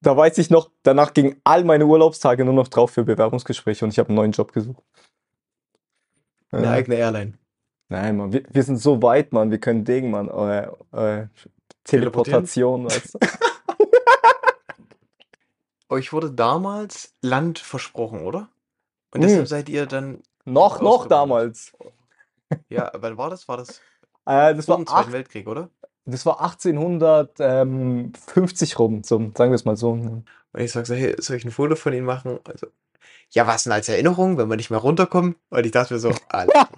da weiß ich noch, danach gingen all meine Urlaubstage nur noch drauf für Bewerbungsgespräche und ich habe einen neuen Job gesucht. Eine Ja. eigene Airline. Nein, Mann, wir, wir sind so weit, Mann, wir können Ding, Mann, äh, äh, Teleportation, weißt du? Euch wurde damals Land versprochen, oder? Und Hm. deshalb seid ihr dann, Noch, noch damals. ja, wann war das? War das Äh, das, war dem Zweiten acht, Weltkrieg, oder? Das war 1850 rum, so, sagen wir es mal so. Und ich sag so, hey, soll ich ein Foto von Ihnen machen? Also, ja, was denn als Erinnerung, wenn wir nicht mehr runterkommen? Und ich dachte mir so, Alter.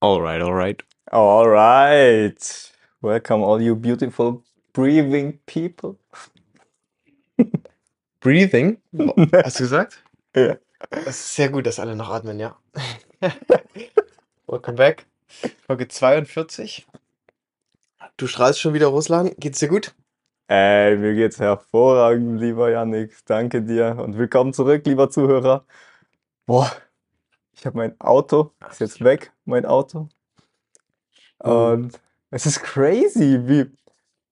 alright, alright. All right. Welcome all you beautiful breathing people. Breathing? Hast du gesagt? Ja. Das ist sehr gut, dass alle noch atmen, ja. Welcome back. Folge 42. Du strahlst schon wieder, Russland. Geht's dir gut? Ey, mir geht's hervorragend, lieber Yannick. Danke dir und willkommen zurück, lieber Zuhörer. Boah, ich habe mein Auto, ist jetzt weg, mein Auto. Und es ist crazy, wie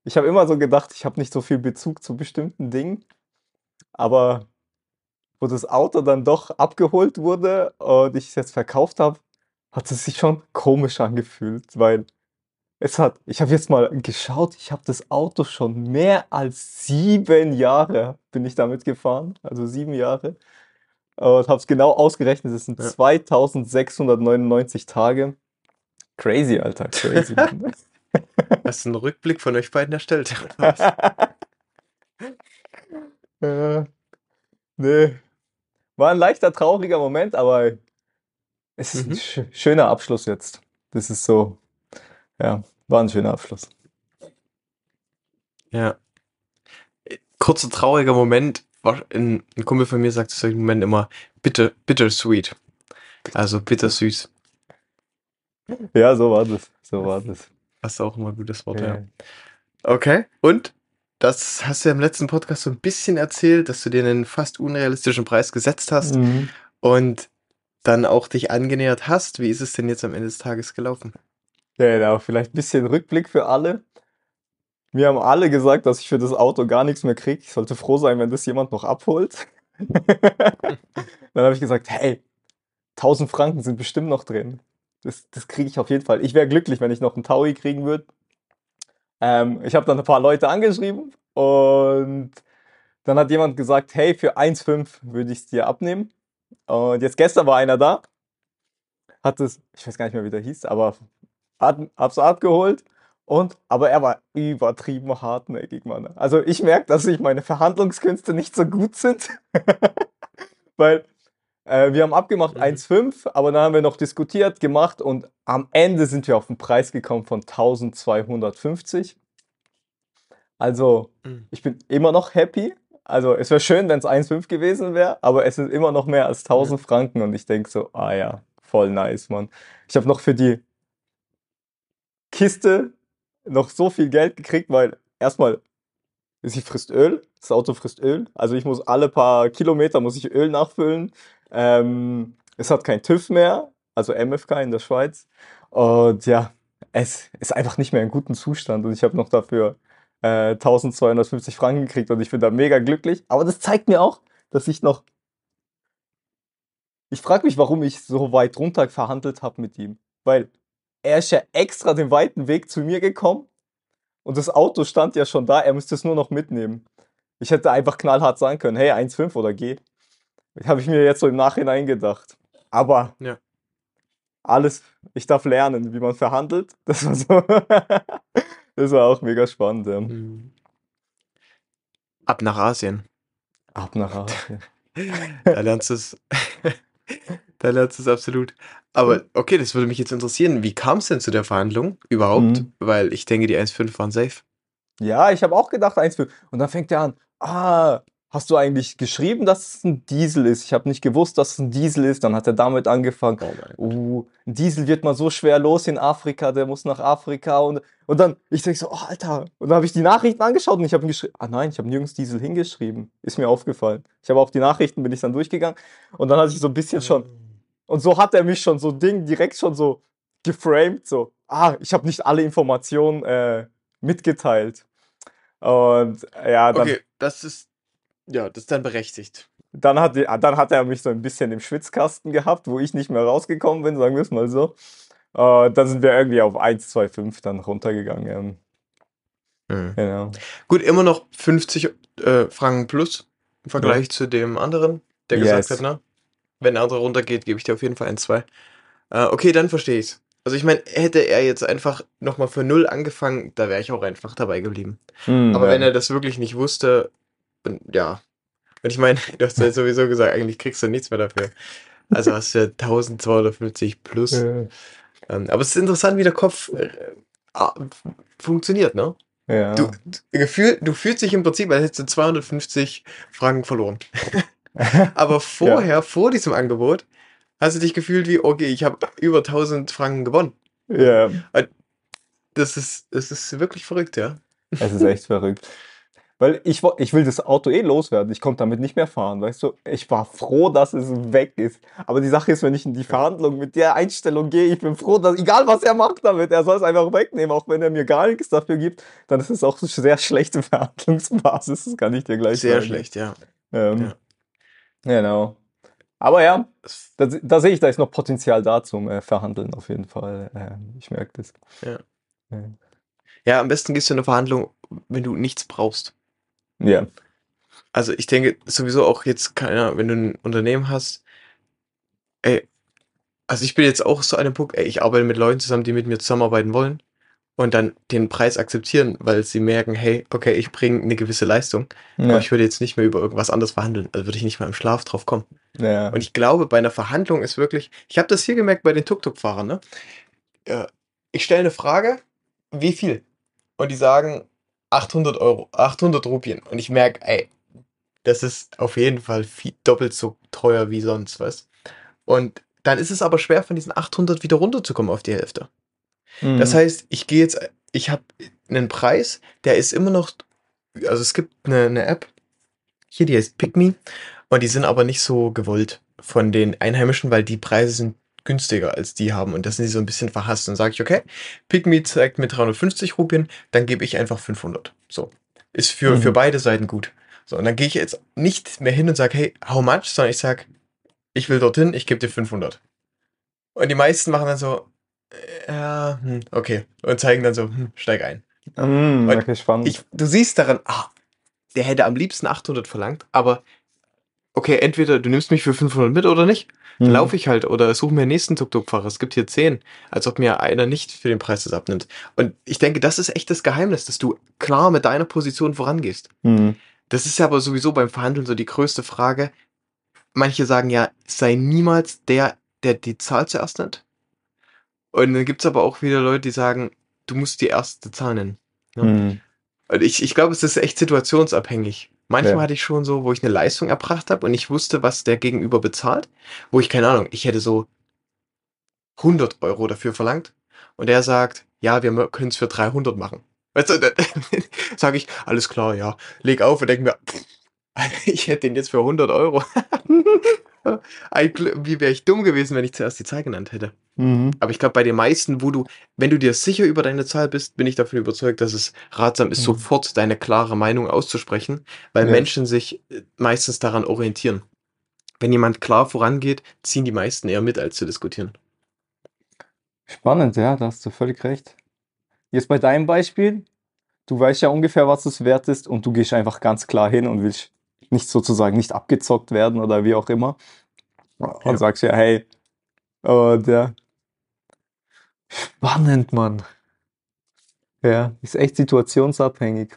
ich habe immer so gedacht, ich habe nicht so viel Bezug zu bestimmten Dingen, aber wo das Auto dann doch abgeholt wurde und ich es jetzt verkauft habe, hat es sich schon komisch angefühlt, weil es hat, ich habe jetzt mal geschaut, ich habe das Auto schon mehr als sieben Jahre bin ich damit gefahren, also sieben Jahre. Und habe es genau ausgerechnet, es sind Ja. 2699 Tage. Crazy, Alter, crazy. Hast du einen Rückblick von euch beiden erstellt? äh, nee. War ein leichter, trauriger Moment, aber es ist ein Mhm. sch schöner Abschluss jetzt. Das ist so, ja, war ein schöner Abschluss. Ja. Kurzer trauriger Moment. Ein, ein Kumpel von mir sagt zu solchen Momenten immer bitter, bittersweet. Also bittersüß. Ja, so war das. So war das. Das ist auch immer ein gutes Wort, ja. Ja. Okay. Und? Das hast du ja im letzten Podcast so ein bisschen erzählt, dass du dir einen fast unrealistischen Preis gesetzt hast Mhm. und dann auch dich angenähert hast. Wie ist es denn jetzt am Ende des Tages gelaufen? Ja, Genau, vielleicht ein bisschen Rückblick für alle. Mir haben alle gesagt, dass ich für das Auto gar nichts mehr kriege. Ich sollte froh sein, wenn das jemand noch abholt. Dann habe ich gesagt, hey, 1000 Franken sind bestimmt noch drin. Das, das kriege ich auf jeden Fall. Ich wäre glücklich, wenn ich noch einen Taui kriegen würde. Ähm, ich habe dann ein paar Leute angeschrieben und dann hat jemand gesagt, hey, für 1,5 würde ich es dir abnehmen. Und jetzt gestern war einer da, hat es, ich weiß gar nicht mehr, wie der hieß, aber hab's abgeholt und, aber er war übertrieben hartnäckig, Mann. Also ich merke, dass ich meine Verhandlungskünste nicht so gut sind, weil äh, wir haben abgemacht Mhm. 1,5, aber dann haben wir noch diskutiert, gemacht und am Ende sind wir auf den Preis gekommen von 1250. Also Mhm. ich bin immer noch happy. Also es wäre schön, wenn es 1,5 gewesen wäre, aber es ist immer noch mehr als 1000 Franken und ich denke so, ah ja, voll nice, Mann. Ich habe noch für die Kiste noch so viel Geld gekriegt, weil erstmal, sie frisst Öl, das Auto frisst Öl. Also ich muss alle paar Kilometer muss ich Öl nachfüllen. Ähm, es hat kein TÜV mehr, also MFK in der Schweiz. Und ja, es ist einfach nicht mehr in gutem Zustand und ich habe noch dafür äh, 1250 Franken gekriegt und ich bin da mega glücklich. Aber das zeigt mir auch, dass ich noch. Ich frage mich, warum ich so weit runter verhandelt habe mit ihm. Weil er ist ja extra den weiten Weg zu mir gekommen und das Auto stand ja schon da, er müsste es nur noch mitnehmen. Ich hätte einfach knallhart sagen können, hey, 1,5 oder geh. Habe ich mir jetzt so im Nachhinein gedacht. Aber Ja. alles, ich darf lernen, wie man verhandelt. Das war so. das war auch mega spannend. Ja. Mhm. Ab nach Asien. Ab nach Asien. Da lernst du es. da lernst du es absolut. Aber okay, das würde mich jetzt interessieren. Wie kam es denn zu der Verhandlung überhaupt? Mhm. Weil ich denke, die 1,5 waren safe. Ja, ich habe auch gedacht 1,5. Und dann fängt er an, ah, hast du eigentlich geschrieben, dass es ein Diesel ist? Ich habe nicht gewusst, dass es ein Diesel ist. Dann hat er damit angefangen. Oh mein Uh, ein Diesel wird mal so schwer los in Afrika, der muss nach Afrika und, und dann, ich denke so, oh, Alter. Und dann habe ich die Nachrichten angeschaut und ich habe geschrieben, ah nein, ich habe nirgends Diesel hingeschrieben. Ist mir aufgefallen. Ich habe auch die Nachrichten, bin ich dann durchgegangen und dann hatte ich so ein bisschen schon, und so hat er mich schon so Ding direkt schon so geframed, so, ah, ich habe nicht alle Informationen äh, mitgeteilt. Und ja, dann, Okay, das ist, ja, das ist dann berechtigt. dann, hat, dann hat er mich so ein bisschen im Schwitzkasten gehabt, wo ich nicht mehr rausgekommen bin, sagen wir es mal so. Äh, dann sind wir irgendwie auf 1, 2, 5 dann runtergegangen. Ähm, genau. Gut, immer noch 50 äh, Franken plus im Vergleich zu dem anderen, der Yes. gesagt hat, na, wenn der andere runtergeht, gebe ich dir auf jeden Fall ein, zwei. Äh, okay, dann verstehe ich's. Also ich meine, hätte er jetzt einfach nochmal für null angefangen, da wäre ich auch einfach dabei geblieben. Hm, Aber ja. wenn er das wirklich nicht wusste, ja. Und ich meine, du hast ja sowieso gesagt, eigentlich kriegst du nichts mehr dafür. Also hast du ja 1250 plus. Ja. Ähm, aber es ist interessant, wie der Kopf äh, funktioniert, ne? Ja. Du, gefühl, du fühlst dich im Prinzip, als hättest du 250 Franken verloren. Aber vorher, vor diesem Angebot, hast du dich gefühlt wie, okay, ich habe über 1000 Franken gewonnen. ja, Das ist, das ist wirklich verrückt, ja. es ist echt verrückt. Weil ich, ich will das Auto eh loswerden. Ich konnte damit nicht mehr fahren, weißt du? Ich war froh, dass es weg ist. Aber die Sache ist, wenn ich in die Verhandlung mit der Einstellung gehe, ich bin froh, dass, egal was er macht damit, er soll es einfach wegnehmen, auch wenn er mir gar nichts dafür gibt, dann ist es auch eine sehr schlechte Verhandlungsbasis, das kann ich dir gleich Sehr sagen. schlecht, ja. Ähm, Genau. Aber ja, da, da sehe ich, da ist noch Potenzial da zum äh, Verhandeln auf jeden Fall. Ähm, ich merke das. Ja. Ja. Ja, am besten gehst du in eine Verhandlung, wenn du nichts brauchst. Ja. Also ich denke sowieso auch jetzt, keine Ahnung, wenn du ein Unternehmen hast, ey, also ich bin jetzt auch so an dem Punkt, ey, ich arbeite mit Leuten zusammen, die mit mir zusammenarbeiten wollen und dann den Preis akzeptieren, weil sie merken, hey, okay, ich bringe eine gewisse Leistung, aber Ja. ich würde jetzt nicht mehr über irgendwas anderes verhandeln, also würde ich nicht mal im Schlaf drauf kommen. Ja. Und ich glaube, bei einer Verhandlung ist wirklich, ich habe das hier gemerkt bei den Tuk-Tuk-Fahrern, ne? Ich stelle eine Frage, wie viel? Und die sagen 800 Euro, 800 Rupien. Und ich merke, ey, das ist auf jeden Fall viel, doppelt so teuer wie sonst, was? Und dann ist es aber schwer, von diesen 800 wieder runterzukommen auf die Hälfte. Mhm. Das heißt, ich gehe jetzt, ich habe einen Preis, der ist immer noch, also es gibt eine, eine App, hier, die heißt PickMe, und die sind aber nicht so gewollt von den Einheimischen, weil die Preise sind günstiger als die haben und das sind sie so ein bisschen verhasst. Dann sage ich, okay, PickMe zeigt mir 350 Rupien, dann gebe ich einfach 500. So. Ist für, Mhm. für beide Seiten gut. So, und dann gehe ich jetzt nicht mehr hin und sage, hey, how much, sondern ich sage, ich will dorthin, ich gebe dir 500. Und die meisten machen dann so, äh, ja, hm, okay. Und zeigen dann so, hm, steig ein. Mhm, Und okay, spannend. Ich, du siehst daran, ah, der hätte am liebsten 800 verlangt, aber okay, entweder du nimmst mich für 500 mit oder nicht. Dann Mhm. laufe ich halt oder suche mir den nächsten Tuk-Tuk-Fahrer. Es gibt hier 10, als ob mir einer nicht für den Preis das abnimmt. Und ich denke, das ist echt das Geheimnis, dass du klar mit deiner Position vorangehst. Mhm. Das ist ja aber sowieso beim Verhandeln so die größte Frage. Manche sagen ja, sei niemals der, der die Zahl zuerst nennt. Und dann gibt's aber auch wieder Leute, die sagen, du musst die erste Zahl nennen. Ja. Mhm. Und ich, ich glaube, es ist echt situationsabhängig. Manchmal Ja. hatte ich schon so, wo ich eine Leistung erbracht habe und ich wusste, was der Gegenüber bezahlt, wo ich keine Ahnung, ich hätte so 100 Euro dafür verlangt und der sagt, ja, wir können es für 300 machen. Weißt du, dann sage ich, alles klar, ja, leg auf und denke mir, pff, ich hätte den jetzt für 100 Euro. Wie wäre ich dumm gewesen, wenn ich zuerst die Zahl genannt hätte. Mhm. Aber ich glaube, bei den meisten, wo du, wenn du dir sicher über deine Zahl bist, bin ich davon überzeugt, dass es ratsam ist, Mhm. sofort deine klare Meinung auszusprechen, weil Ja. Menschen sich äh, meistens daran orientieren. Wenn jemand klar vorangeht, ziehen die meisten eher mit, als zu diskutieren. Spannend, ja, da hast du völlig recht. Jetzt bei deinem Beispiel, du weißt ja ungefähr, was es wert ist und du gehst einfach ganz klar hin und willst nicht sozusagen nicht abgezockt werden oder wie auch immer. Und Ja. sagst ja, hey, äh, der spannend, Mann. Ja, ist echt situationsabhängig.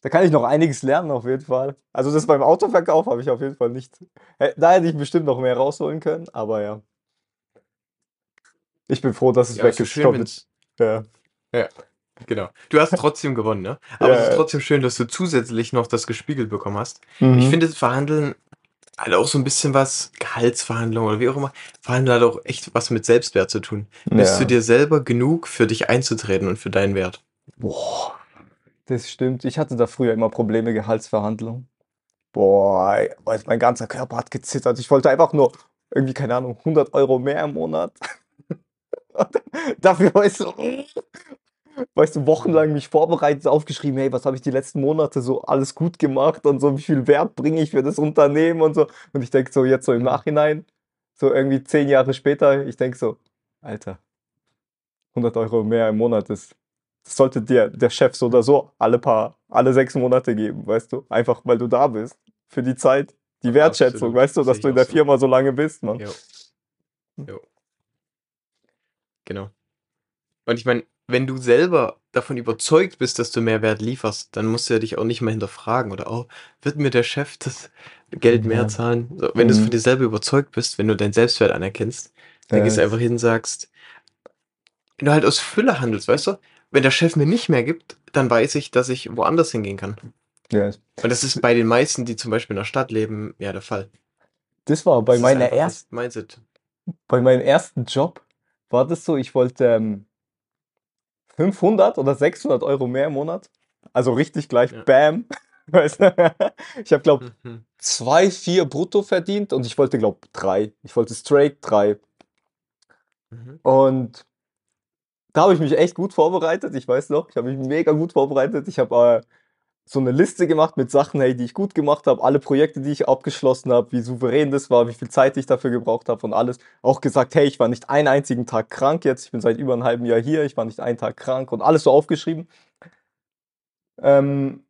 Da kann ich noch einiges lernen, auf jeden Fall. Also das beim Autoverkauf habe ich auf jeden Fall nicht. Da hätte ich bestimmt noch mehr rausholen können, aber ja. Ich bin froh, dass es weg ist. Ich glaub, ja. Genau. Du hast trotzdem gewonnen, ne? Aber Ja, es ist trotzdem schön, dass du zusätzlich noch das gespiegelt bekommen hast. Mhm. Ich finde, Verhandeln hat auch so ein bisschen was, Gehaltsverhandlungen oder wie auch immer, Verhandeln hat auch echt was mit Selbstwert zu tun. Bist ja. du dir selber genug für dich einzutreten und für deinen Wert? Boah, das stimmt. Ich hatte da früher immer Probleme, Gehaltsverhandlungen. Boah, mein ganzer Körper hat gezittert. Ich wollte einfach nur irgendwie, keine Ahnung, 100 Euro mehr im Monat. Dafür weißt du, weißt du, wochenlang mich vorbereitet, aufgeschrieben, hey, was habe ich die letzten Monate so alles gut gemacht und so, wie viel Wert bringe ich für das Unternehmen und so. Und ich denke so jetzt so im Nachhinein, so irgendwie zehn Jahre später, ich denke so, Alter, 100 Euro mehr im Monat ist, das sollte dir der Chef so oder so alle paar, alle sechs Monate geben, weißt du? Einfach, weil du da bist. Für die Zeit, die Wertschätzung, Absolut. weißt du, dass du in der so. Firma so lange bist, Mann. Jo. Jo. Genau. Und ich meine, wenn du selber davon überzeugt bist, dass du mehr Wert lieferst, dann musst du ja dich auch nicht mehr hinterfragen oder, oh, wird mir der Chef das Geld mehr Ja. zahlen? So, wenn du Mhm. von dir selber überzeugt bist, wenn du deinen Selbstwert anerkennst, dann Ja, gehst du einfach hin und sagst, wenn du halt aus Fülle handelst, weißt du? Wenn der Chef mir nicht mehr gibt, dann weiß ich, dass ich woanders hingehen kann. ja. Und das ist bei den meisten, die zum Beispiel in der Stadt leben, ja der Fall. Das war bei Das meiner ersten bei meinem ersten Job war das so, ich wollte ähm, 500 oder 600 Euro mehr im Monat. Also richtig gleich, Ja. bam. Weißt du? Ich habe, glaube Mhm. zwei, vier brutto verdient und ich wollte, glaube drei. Ich wollte straight drei. Mhm. Und da habe ich mich echt gut vorbereitet. Ich weiß noch, ich habe mich mega gut vorbereitet. Ich habe äh, so eine Liste gemacht mit Sachen, hey, die ich gut gemacht habe, alle Projekte, die ich abgeschlossen habe, wie souverän das war, wie viel Zeit ich dafür gebraucht habe und alles. Auch gesagt, hey, ich war nicht einen einzigen Tag krank jetzt. Ich bin seit über einem halben Jahr hier. Ich war nicht einen Tag krank und alles so aufgeschrieben. Ähm,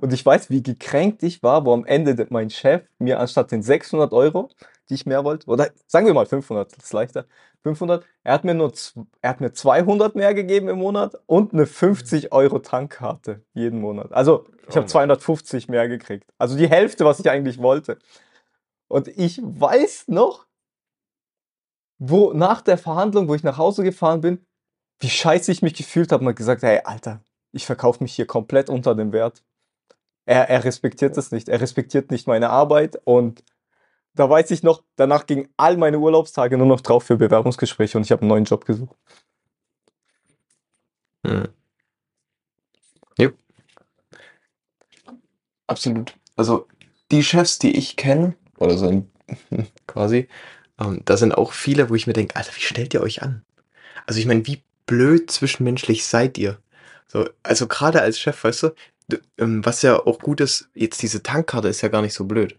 und ich weiß, wie gekränkt ich war, wo am Ende de- mein Chef mir anstatt den 600 Euro, die ich mehr wollte, oder sagen wir mal 500, das ist leichter, 500, er hat mir nur, er hat mir 200 mehr gegeben im Monat und eine 50 Euro Tankkarte jeden Monat. Also ich Oh habe Mann. 250 mehr gekriegt. Also die Hälfte, was ich eigentlich wollte. Und ich weiß noch, wo nach der Verhandlung, wo ich nach Hause gefahren bin, wie scheiße ich mich gefühlt habe und hab gesagt, hey, Alter, ich verkaufe mich hier komplett unter dem Wert. Er, er respektiert das nicht. Er respektiert nicht meine Arbeit. Und da weiß ich noch, danach gingen all meine Urlaubstage nur noch drauf für Bewerbungsgespräche und ich habe einen neuen Job gesucht. Mhm. Absolut. Also die Chefs, die ich kenne, oder so ein, quasi, ähm, da sind auch viele, wo ich mir denke, Alter, wie stellt ihr euch an? Also ich meine, wie blöd zwischenmenschlich seid ihr? So, also gerade als Chef, weißt du, ähm, was ja auch gut ist, jetzt diese Tankkarte ist ja gar nicht so blöd.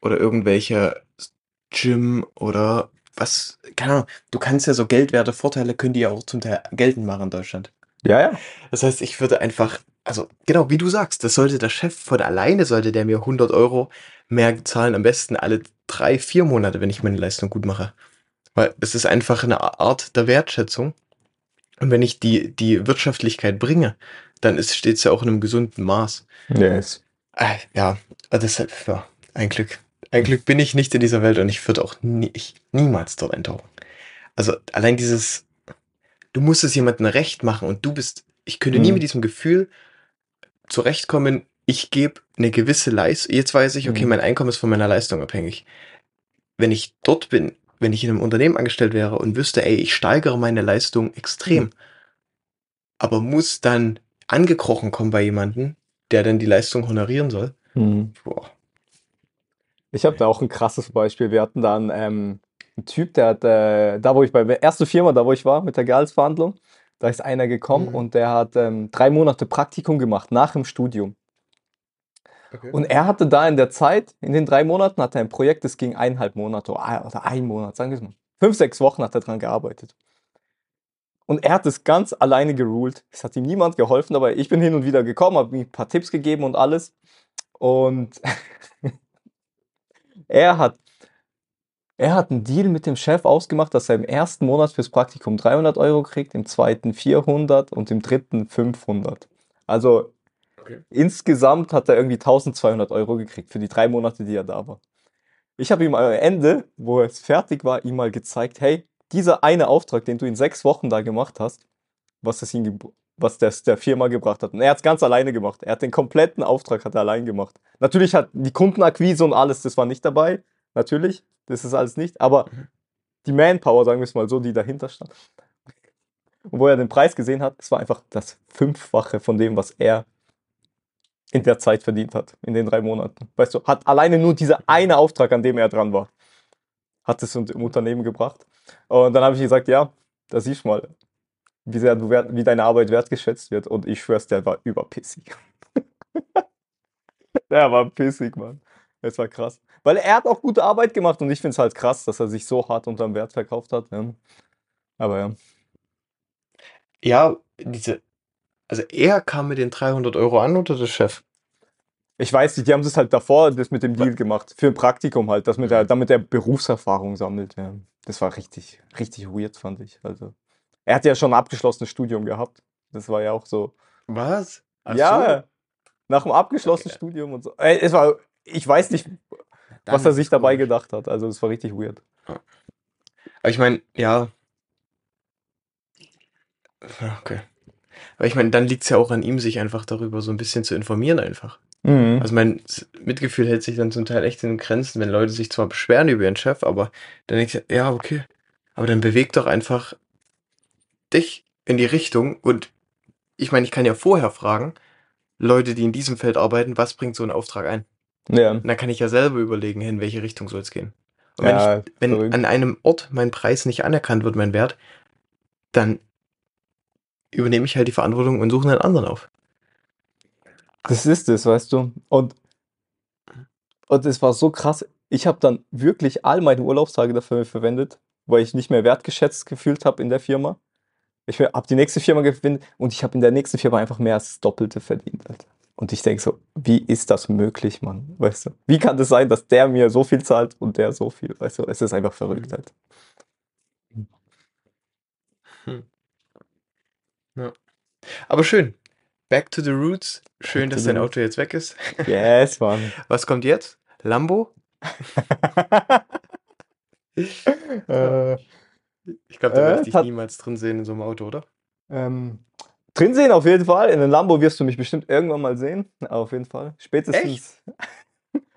Oder irgendwelche Gym oder was, keine Ahnung, du kannst ja so Geldwerte, Vorteile können die ja auch zum Teil geltend machen in Deutschland. Ja, ja. Das heißt, ich würde einfach, also genau wie du sagst, das sollte der Chef von alleine, sollte der mir 100 Euro mehr zahlen, am besten alle drei, vier Monate, wenn ich meine Leistung gut mache. Weil es ist einfach eine Art der Wertschätzung. Und wenn ich die, die Wirtschaftlichkeit bringe, dann steht es ja auch in einem gesunden Maß. Yes. Äh, ja, deshalb, ja, ein Glück. Ein Glück bin ich nicht in dieser Welt und ich würde auch nie, ich, niemals dort eintauchen. Also allein dieses, du musst es jemandem recht machen und du bist, ich könnte nie Mhm. mit diesem Gefühl zurechtkommen, ich gebe eine gewisse Leistung, jetzt weiß ich, okay, Mhm. mein Einkommen ist von meiner Leistung abhängig. Wenn ich dort bin, wenn ich in einem Unternehmen angestellt wäre und wüsste, ey, ich steigere meine Leistung extrem, Mhm. aber muss dann angekrochen kommen bei jemandem, der dann die Leistung honorieren soll, boah. Ich habe da auch ein krasses Beispiel. Wir hatten da einen, ähm, einen Typ, der hat, äh, da wo ich bei der ersten Firma, da wo ich war mit der Gehaltsverhandlung, da ist einer gekommen Mhm. und der hat ähm, drei Monate Praktikum gemacht nach dem Studium. Und er hatte da in der Zeit, in den drei Monaten, hatte er ein Projekt, das ging eineinhalb Monate oder ein Monat, sagen wir es mal. Fünf, sechs Wochen hat er dran gearbeitet. Und er hat es ganz alleine geruled. Es hat ihm niemand geholfen, aber ich bin hin und wieder gekommen, habe ihm ein paar Tipps gegeben und alles. Und er hat, er hat einen Deal mit dem Chef ausgemacht, dass er im ersten Monat fürs Praktikum 300 Euro kriegt, im zweiten 400 und im dritten 500. Also Okay. insgesamt hat er irgendwie 1200 Euro gekriegt für die drei Monate, die er da war. Ich habe ihm am Ende, wo es fertig war, ihm mal gezeigt, hey, dieser eine Auftrag, den du in sechs Wochen da gemacht hast, was es ihm, was das der Firma gebracht hat. Und er hat es ganz alleine gemacht. Er hat den kompletten Auftrag hat er allein gemacht. Natürlich hat die Kundenakquise und alles, das war nicht dabei. Natürlich, das ist alles nicht. Aber Mhm. die Manpower, sagen wir es mal so, die dahinter stand. Und wo er den Preis gesehen hat, es war einfach das Fünffache von dem, was er in der Zeit verdient hat, in den drei Monaten. Weißt du, hat alleine nur dieser eine Auftrag, an dem er dran war. hat es im Unternehmen gebracht. Und dann habe ich gesagt, ja, da siehst du mal, wie sehr du wert, wie deine Arbeit wertgeschätzt wird. Und ich schwör's, der war überpissig. der war pissig, Mann. Es war krass. Weil er hat auch gute Arbeit gemacht und ich finde es halt krass, dass er sich so hart unterm Wert verkauft hat. Ja. Aber ja. Ja, diese, also er kam mit den 300 Euro an oder der Chef? Ich weiß nicht, die haben das halt davor das mit dem Deal gemacht. Für ein Praktikum halt, das mit der, damit er Berufserfahrung sammelt. Ja. Das war richtig, richtig weird, fand ich. Also, er hat ja schon ein abgeschlossenes Studium gehabt. Das war ja auch so. Was? Ach ja, so. nach dem abgeschlossenen Okay. Studium und so. Ey, es war, ich weiß nicht, Dann was er sich es dabei komisch. gedacht hat. Also, das war richtig weird. Aber ich meine, ja. Okay. Aber ich meine, dann liegt es ja auch an ihm, sich einfach darüber so ein bisschen zu informieren einfach. Mhm. Also mein Mitgefühl hält sich dann zum Teil echt in den Grenzen, wenn Leute sich zwar beschweren über ihren Chef, aber dann denkst du, ja, okay. Aber dann beweg doch einfach dich in die Richtung und ich meine, ich kann ja vorher fragen, Leute, die in diesem Feld arbeiten, was bringt so ein Auftrag ein? ja. Und dann kann ich ja selber überlegen, in welche Richtung soll es gehen. Und wenn, Ja, ich, wenn an einem Ort mein Preis nicht anerkannt wird, mein Wert, dann übernehme ich halt die Verantwortung und suche einen anderen auf. Das ist es, weißt du. Und, und es war so krass. Ich habe dann wirklich all meine Urlaubstage dafür verwendet, weil ich nicht mehr wertgeschätzt gefühlt habe in der Firma. Ich habe die nächste Firma gewinnt und ich habe in der nächsten Firma einfach mehr als das Doppelte verdient. Alter. Und ich denke so, wie ist das möglich, Mann? Weißt du? Wie kann das sein, dass der mir so viel zahlt und der so viel? Weißt du, es ist einfach verrückt halt. Aber schön. Back to the roots. Schön, Back dass dein. Auto jetzt weg ist. Yes, Mann. Was kommt jetzt? Lambo? äh, Ich glaube, da Äh, werde ich dich niemals drin sehen in so einem Auto, oder? Ähm, drin sehen auf jeden Fall. In den Lambo wirst du mich bestimmt irgendwann mal sehen. Auf jeden Fall. Spätestens.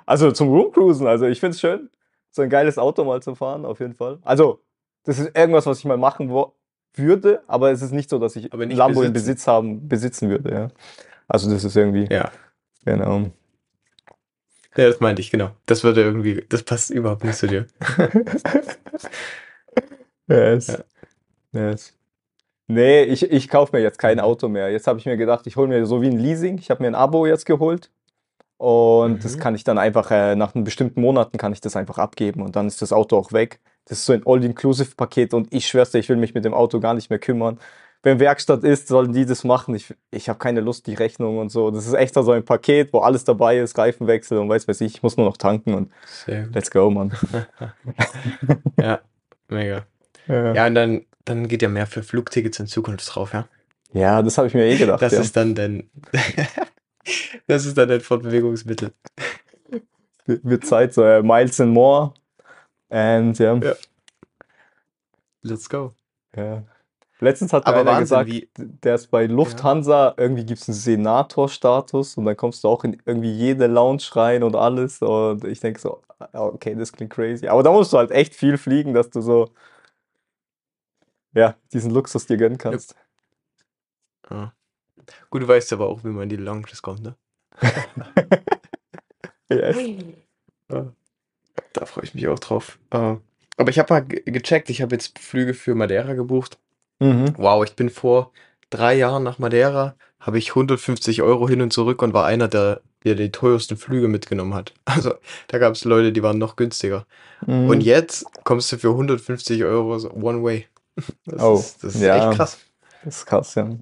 Also zum Roomcruisen. Also ich finde es schön, so ein geiles Auto mal zu fahren, auf jeden Fall. Also, das ist irgendwas, was ich mal machen wo würde, aber es ist nicht so, dass ich Aber ein Lambo in besitzen. Besitz haben, besitzen würde, ja. Also das ist irgendwie, Ja. genau. Ja, das meinte ich, genau. Das würde irgendwie, das passt überhaupt nicht zu dir. Yes. Ja. Yes. Nee, ich, ich kaufe mir jetzt kein Auto mehr. Jetzt habe ich mir gedacht, ich hole mir so wie ein Leasing. Ich habe mir ein Abo jetzt geholt. Und das Mhm. kann ich dann einfach, äh, nach bestimmten Monaten kann ich das einfach abgeben und dann ist das Auto auch weg. Das ist so ein All-Inclusive-Paket und ich schwör's dir, ich will mich mit dem Auto gar nicht mehr kümmern. Wenn Werkstatt ist, sollen die das machen. Ich, ich habe keine Lust, die Rechnung und so. Das ist extra so ein Paket, wo alles dabei ist, Reifenwechsel und weiß weiß ich. Ich muss nur noch tanken und let's go, Mann. Ja, mega. Ja, Ja, und dann, dann geht ja mehr für Flugtickets in Zukunft drauf, ja. ja das habe ich mir eh gedacht. Das ja. ist dann dein, das ist dann dein Fortbewegungsmittel. wird Zeit, so äh, Miles and More. And ja, Ja. Let's go. ja. Letztens hat mir Aber einer Wahnsinn, gesagt, der ist bei Lufthansa, irgendwie gibt es einen Senator-Status und dann kommst du auch in irgendwie jede Lounge rein und alles. Und ich denke so, ah, okay, das klingt crazy. Aber da musst du halt echt viel fliegen, dass du so, ja, diesen Luxus dir gönnen kannst. ah. Gut, du weißt aber auch, wie man in die Lounges kommt, ne? Yes. Ja. Da freue ich mich auch drauf. Äh, Aber ich habe mal ge- gecheckt, ich habe jetzt Flüge für Madeira gebucht. Mhm. Wow, ich bin vor drei Jahren nach Madeira, habe ich 150 Euro hin und zurück und war einer, der, der die teuersten Flüge mitgenommen hat. Also da gab es Leute, die waren noch günstiger. Mhm. Und jetzt kommst du für 150 Euro so One Way. Das Oh, ist, das ist ja. echt krass. Das ist krass, ja. Hm.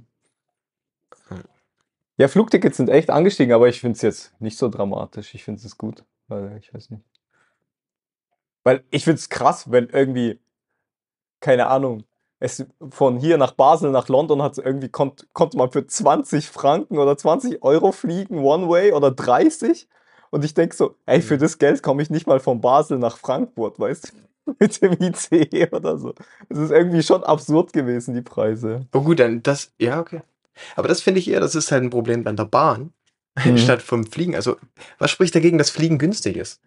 Ja, Flugtickets sind echt angestiegen, aber ich finde es jetzt nicht so dramatisch. Ich finde es gut. Weil, ich weiß nicht. Weil ich finde es krass, wenn irgendwie, keine Ahnung, es von hier nach Basel nach London hat irgendwie kommt, konnte man für 20 Franken oder 20 Euro fliegen, One Way oder 30. Und ich denke so, ey, für Mhm. das Geld komme ich nicht mal von Basel nach Frankfurt, weißt du? Mit dem ICE oder so. Es ist irgendwie schon absurd gewesen, die Preise. Oh gut, dann das, ja, okay. Aber das finde ich eher, das ist halt ein Problem an der Bahn, Mhm. statt vom Fliegen. Also, was spricht dagegen, dass Fliegen günstig ist?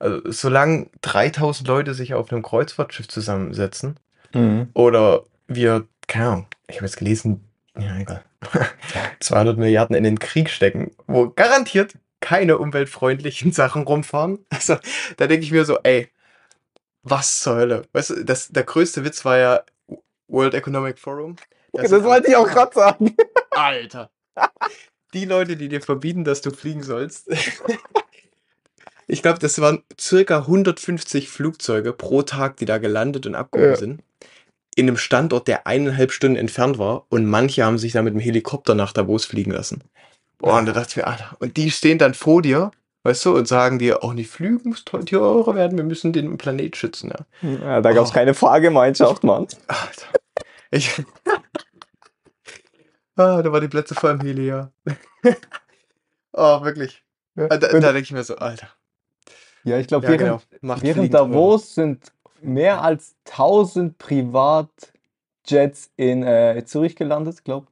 Also, solange 3000 Leute sich auf einem Kreuzfahrtschiff zusammensetzen Mhm. oder wir, keine Ahnung, ich habe jetzt gelesen, ja, egal, 200 Milliarden in den Krieg stecken, wo garantiert keine umweltfreundlichen Sachen rumfahren. Also, da denke ich mir so, ey, Was zur Hölle? Weißt du, das, der größte Witz war ja World Economic Forum. Das, das wollte ich auch gerade sagen. Alter. Die Leute, die dir verbieten, dass du fliegen sollst. Ich glaube, das waren circa 150 Flugzeuge pro Tag, die da gelandet und abgehoben Ja. sind. In einem Standort, der eineinhalb Stunden entfernt war. Und manche haben sich da mit dem Helikopter nach Davos fliegen lassen. Boah, und da dachte ich mir, Alter. Und die stehen dann vor dir, weißt du, und sagen dir, auch nicht flügen muss teurer werden, wir müssen den Planet schützen. Ja. Ja, da gab es Oh. keine Fahrgemeinschaft, Mann. Alter. Ich. ah, da war die Plätze voll im Heli, ja. oh, wirklich. Da, da denke ich mir so, Alter. Ja ich glaube, Ja, während, genau. Während. Davos sind mehr als 1000 Privatjets in äh, Zürich gelandet, glaube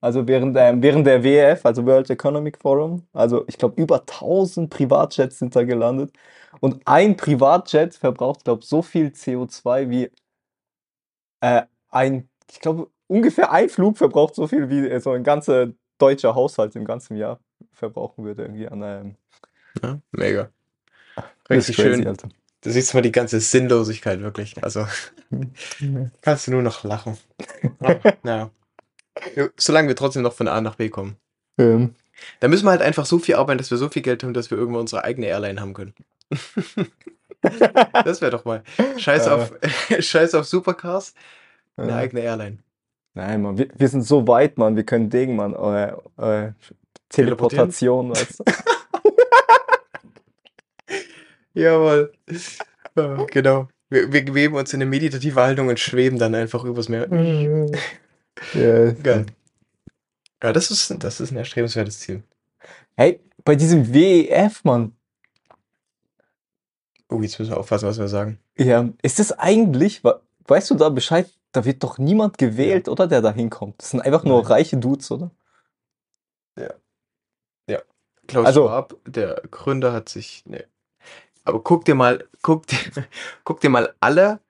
Also während, ähm, während der WEF, also World Economic Forum, also ich glaube über 1000 Privatjets sind da gelandet. Und ein Privatjet verbraucht, glaube so viel CO2 wie äh, ein, ich glaube ungefähr ein Flug verbraucht so viel wie äh, so ein ganzer deutscher Haushalt im ganzen Jahr verbrauchen würde irgendwie an ähm, Ja, mega. Das ist Richtig crazy, schön. Alter. Du siehst mal die ganze Sinnlosigkeit wirklich. Also kannst du nur noch lachen. Naja. Solange wir trotzdem noch von A nach B kommen. Ähm, Da müssen wir halt einfach so viel arbeiten, dass wir so viel Geld haben, dass wir irgendwann unsere eigene Airline haben können. Das wäre doch mal. Scheiß Äh. auf, Scheiß auf Supercars, eine äh, eigene Airline. Nein, Mann, wir, wir sind so weit, Mann, wir können Ding, Mann, äh, äh, Teleportation, weißt du? Jawohl. Ja, genau. Wir, wir bewegen uns in eine meditative Haltung und schweben dann einfach übers Meer. Ja. Geil. Ja, das ist, das ist ein erstrebenswertes Ziel. Hey, bei diesem WEF, Mann, Oh, jetzt müssen wir aufpassen, was wir sagen. ja, ist das eigentlich, we- weißt du da Bescheid, da wird doch niemand gewählt, oder, der da hinkommt? Das sind einfach nur Nein. reiche Dudes, oder? Klaus Also- Schwab, der Gründer, hat sich. Nee. Aber guck dir mal, guck dir, guck dir mal alle.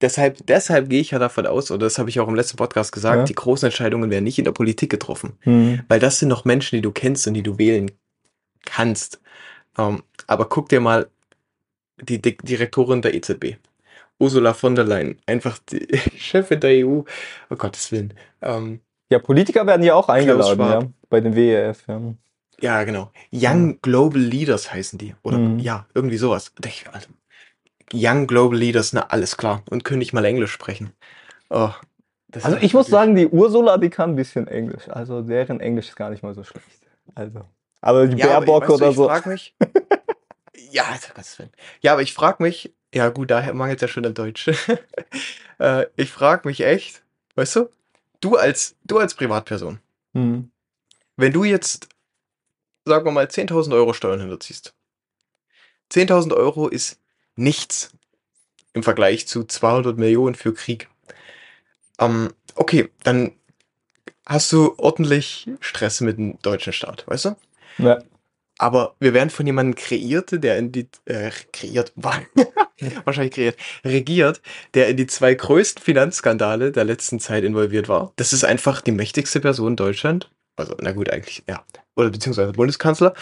Deshalb, deshalb gehe ich ja davon aus, oder das habe ich auch im letzten Podcast gesagt, Ja. die großen Entscheidungen werden nicht in der Politik getroffen. Hm. Weil das sind noch Menschen, die du kennst und die du wählen kannst. Ähm, aber guck dir mal die Di Direktorin der EZB. Ursula von der Leyen, einfach die Chefin der EU. Oh Gottes Willen. Ähm, Ja, Politiker werden ja auch eingeladen, ja, bei dem WEF, ja. Ja, genau. Young Global Leaders heißen die. Oder Mhm. ja, irgendwie sowas. Ich, Alter, Young Global Leaders, na alles klar. Und können nicht mal Englisch sprechen. Oh, das Also ich muss sagen, die Ursula, die kann ein bisschen Englisch. Also deren Englisch ist gar nicht mal so schlecht. Also. Aber die Ja, aber Baerbock weißt du, oder ich so. frag mich. ja, Willen. Ja, aber ich frag mich, ja gut, daher mangelt ja schon an Deutsch. äh, ich frag mich echt, weißt du, du als, du als Privatperson, Hm. wenn du jetzt, sagen wir mal, 10.000 Euro Steuern hinterziehst. 10.000 Euro ist nichts im Vergleich zu 200 Millionen für Krieg. Ähm, okay, dann hast du ordentlich Stress mit dem deutschen Staat, weißt du? Ja. Aber wir werden von jemandem kreiert, der in die, äh, kreiert, wahrscheinlich kreiert, regiert, der in die zwei größten Finanzskandale der letzten Zeit involviert war. Das ist einfach die mächtigste Person in Deutschland. Also, na gut, eigentlich, ja. Oder beziehungsweise Bundeskanzler.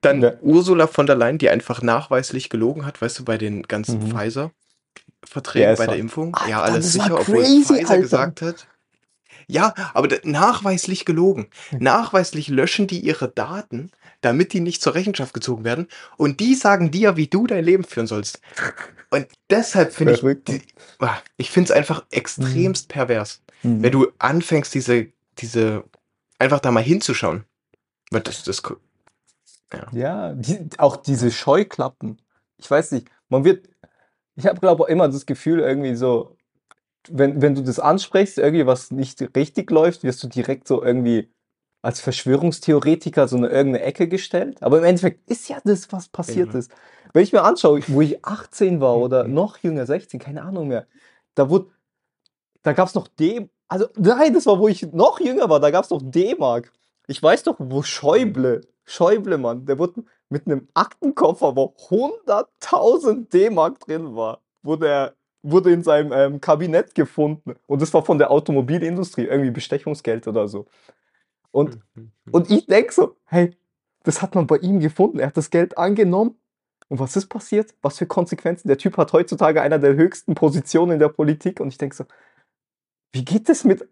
Dann Ja. Ursula von der Leyen, die einfach nachweislich gelogen hat, weißt du, bei den ganzen Mhm. Pfizer-Verträgen, Ja, bei der Impfung. Alter, ja, alles sicher, obwohl crazy, Pfizer Alter. gesagt hat. Ja, aber nachweislich gelogen. Nachweislich löschen die ihre Daten, damit die nicht zur Rechenschaft gezogen werden. Und die sagen dir, wie du dein Leben führen sollst. Und deshalb finde ich, ah, ich finde es einfach extremst pervers, Hm. wenn du anfängst, diese, diese, einfach da mal hinzuschauen. Weil das, das, Ja, die, auch diese Scheuklappen. Ich weiß nicht, man wird, ich habe glaube immer das Gefühl irgendwie so, wenn, wenn du das ansprichst, irgendwie was nicht richtig läuft, wirst du direkt so irgendwie als Verschwörungstheoretiker so in irgendeine Ecke gestellt. Aber im Endeffekt ist ja das, was passiert Ja. ist. Wenn ich mir anschaue, wo ich 18 war oder noch jünger, 16, keine Ahnung mehr, da wurde, da gab es noch D, also nein, das war, wo ich noch jünger war, da gab es noch D-Mark. Ich weiß doch, wo Schäuble, Schäuble, Mann, der wurde mit einem Aktenkoffer, wo 100.000 D-Mark drin war, wurde er wurde in seinem ähm, Kabinett gefunden. Und das war von der Automobilindustrie, irgendwie Bestechungsgeld oder so. Und, und ich denke so, hey, das hat man bei ihm gefunden. Er hat das Geld angenommen, Und was ist passiert? Was für Konsequenzen? Der Typ hat heutzutage einer der höchsten Positionen in der Politik und ich denke so, wie geht es mit.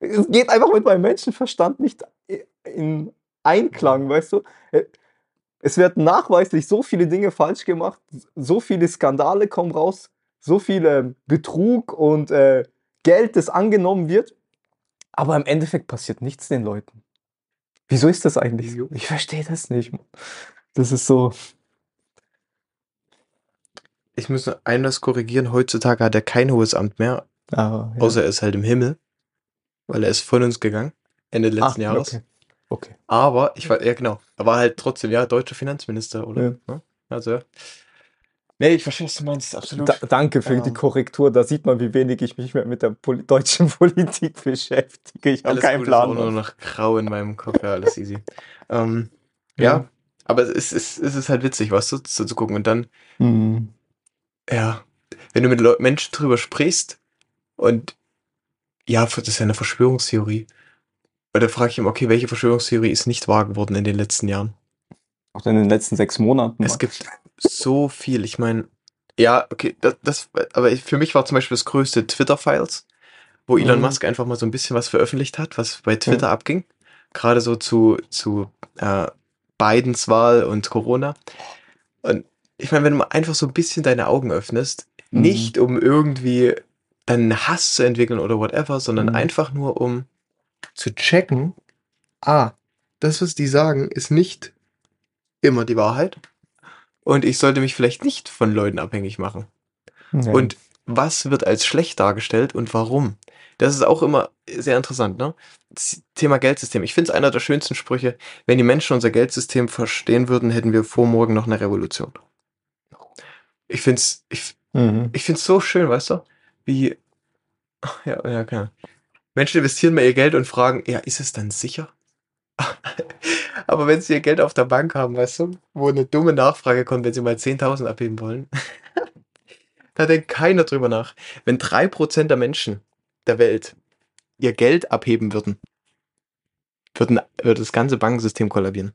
Es geht einfach mit meinem Menschenverstand nicht in Einklang, weißt du? Es werden nachweislich so viele Dinge falsch gemacht, so viele Skandale kommen raus, so viel ähm, Betrug und äh, Geld, das angenommen wird, aber im Endeffekt passiert nichts den Leuten. Wieso ist das eigentlich so? Ich verstehe das nicht. Das ist so. Ich muss nur eines korrigieren. Heutzutage hat er kein hohes Amt mehr. Ah, ja. Außer er ist halt im Himmel. Weil er ist von uns gegangen. Ende letzten ah, Jahres. Okay. okay. Aber, ich war, ja genau. Er war halt trotzdem, ja, deutscher Finanzminister, oder? Ja. Ne? Also. Nee, ich verstehe, was du meinst, absolut. Da, danke für ähm, die Korrektur. Da sieht man, wie wenig ich mich mit der Poli deutschen Politik beschäftige. Ich habe keinen gut, Plan. Ist auch nur noch grau in meinem Kopf, ja, alles easy. ähm, ja. ja. aber es ist, es ist halt witzig, was weißt du, so zu gucken. Und dann, mhm. ja, wenn du mit Le Menschen drüber sprichst und ja, das ist ja eine Verschwörungstheorie. Und da frage ich ihn, okay, welche Verschwörungstheorie ist nicht wahr geworden in den letzten Jahren? Auch in den letzten sechs Monaten. Es gibt so viel. Ich meine, ja, okay, das, das, aber für mich war zum Beispiel das größte Twitter-Files, wo Elon mhm. Musk einfach mal so ein bisschen was veröffentlicht hat, was bei Twitter mhm. abging. Gerade so zu, zu äh, Bidens Wahl und Corona. Und ich meine, wenn du einfach so ein bisschen deine Augen öffnest, mhm. nicht um irgendwie deinen Hass zu entwickeln oder whatever, sondern mhm. einfach nur um zu checken, ah, das, was die sagen, ist nicht immer die Wahrheit und ich sollte mich vielleicht nicht von Leuten abhängig machen. Ja. Und was wird als schlecht dargestellt und warum? Das ist auch immer sehr interessant, ne? Thema Geldsystem. Ich finde es einer der schönsten Sprüche. Wenn die Menschen unser Geldsystem verstehen würden, hätten wir vor morgen noch eine Revolution. Ich finde es ich, mhm. ich find's so schön, weißt du? Wie, ja, ja, klar. Menschen investieren mal ihr Geld und fragen, ja, ist es dann sicher? Aber wenn sie ihr Geld auf der Bank haben, weißt du, wo eine dumme Nachfrage kommt, wenn sie mal 10.000 abheben wollen, da denkt keiner drüber nach. Wenn 3% der Menschen der Welt ihr Geld abheben würden, würden würde das ganze Bankensystem kollabieren.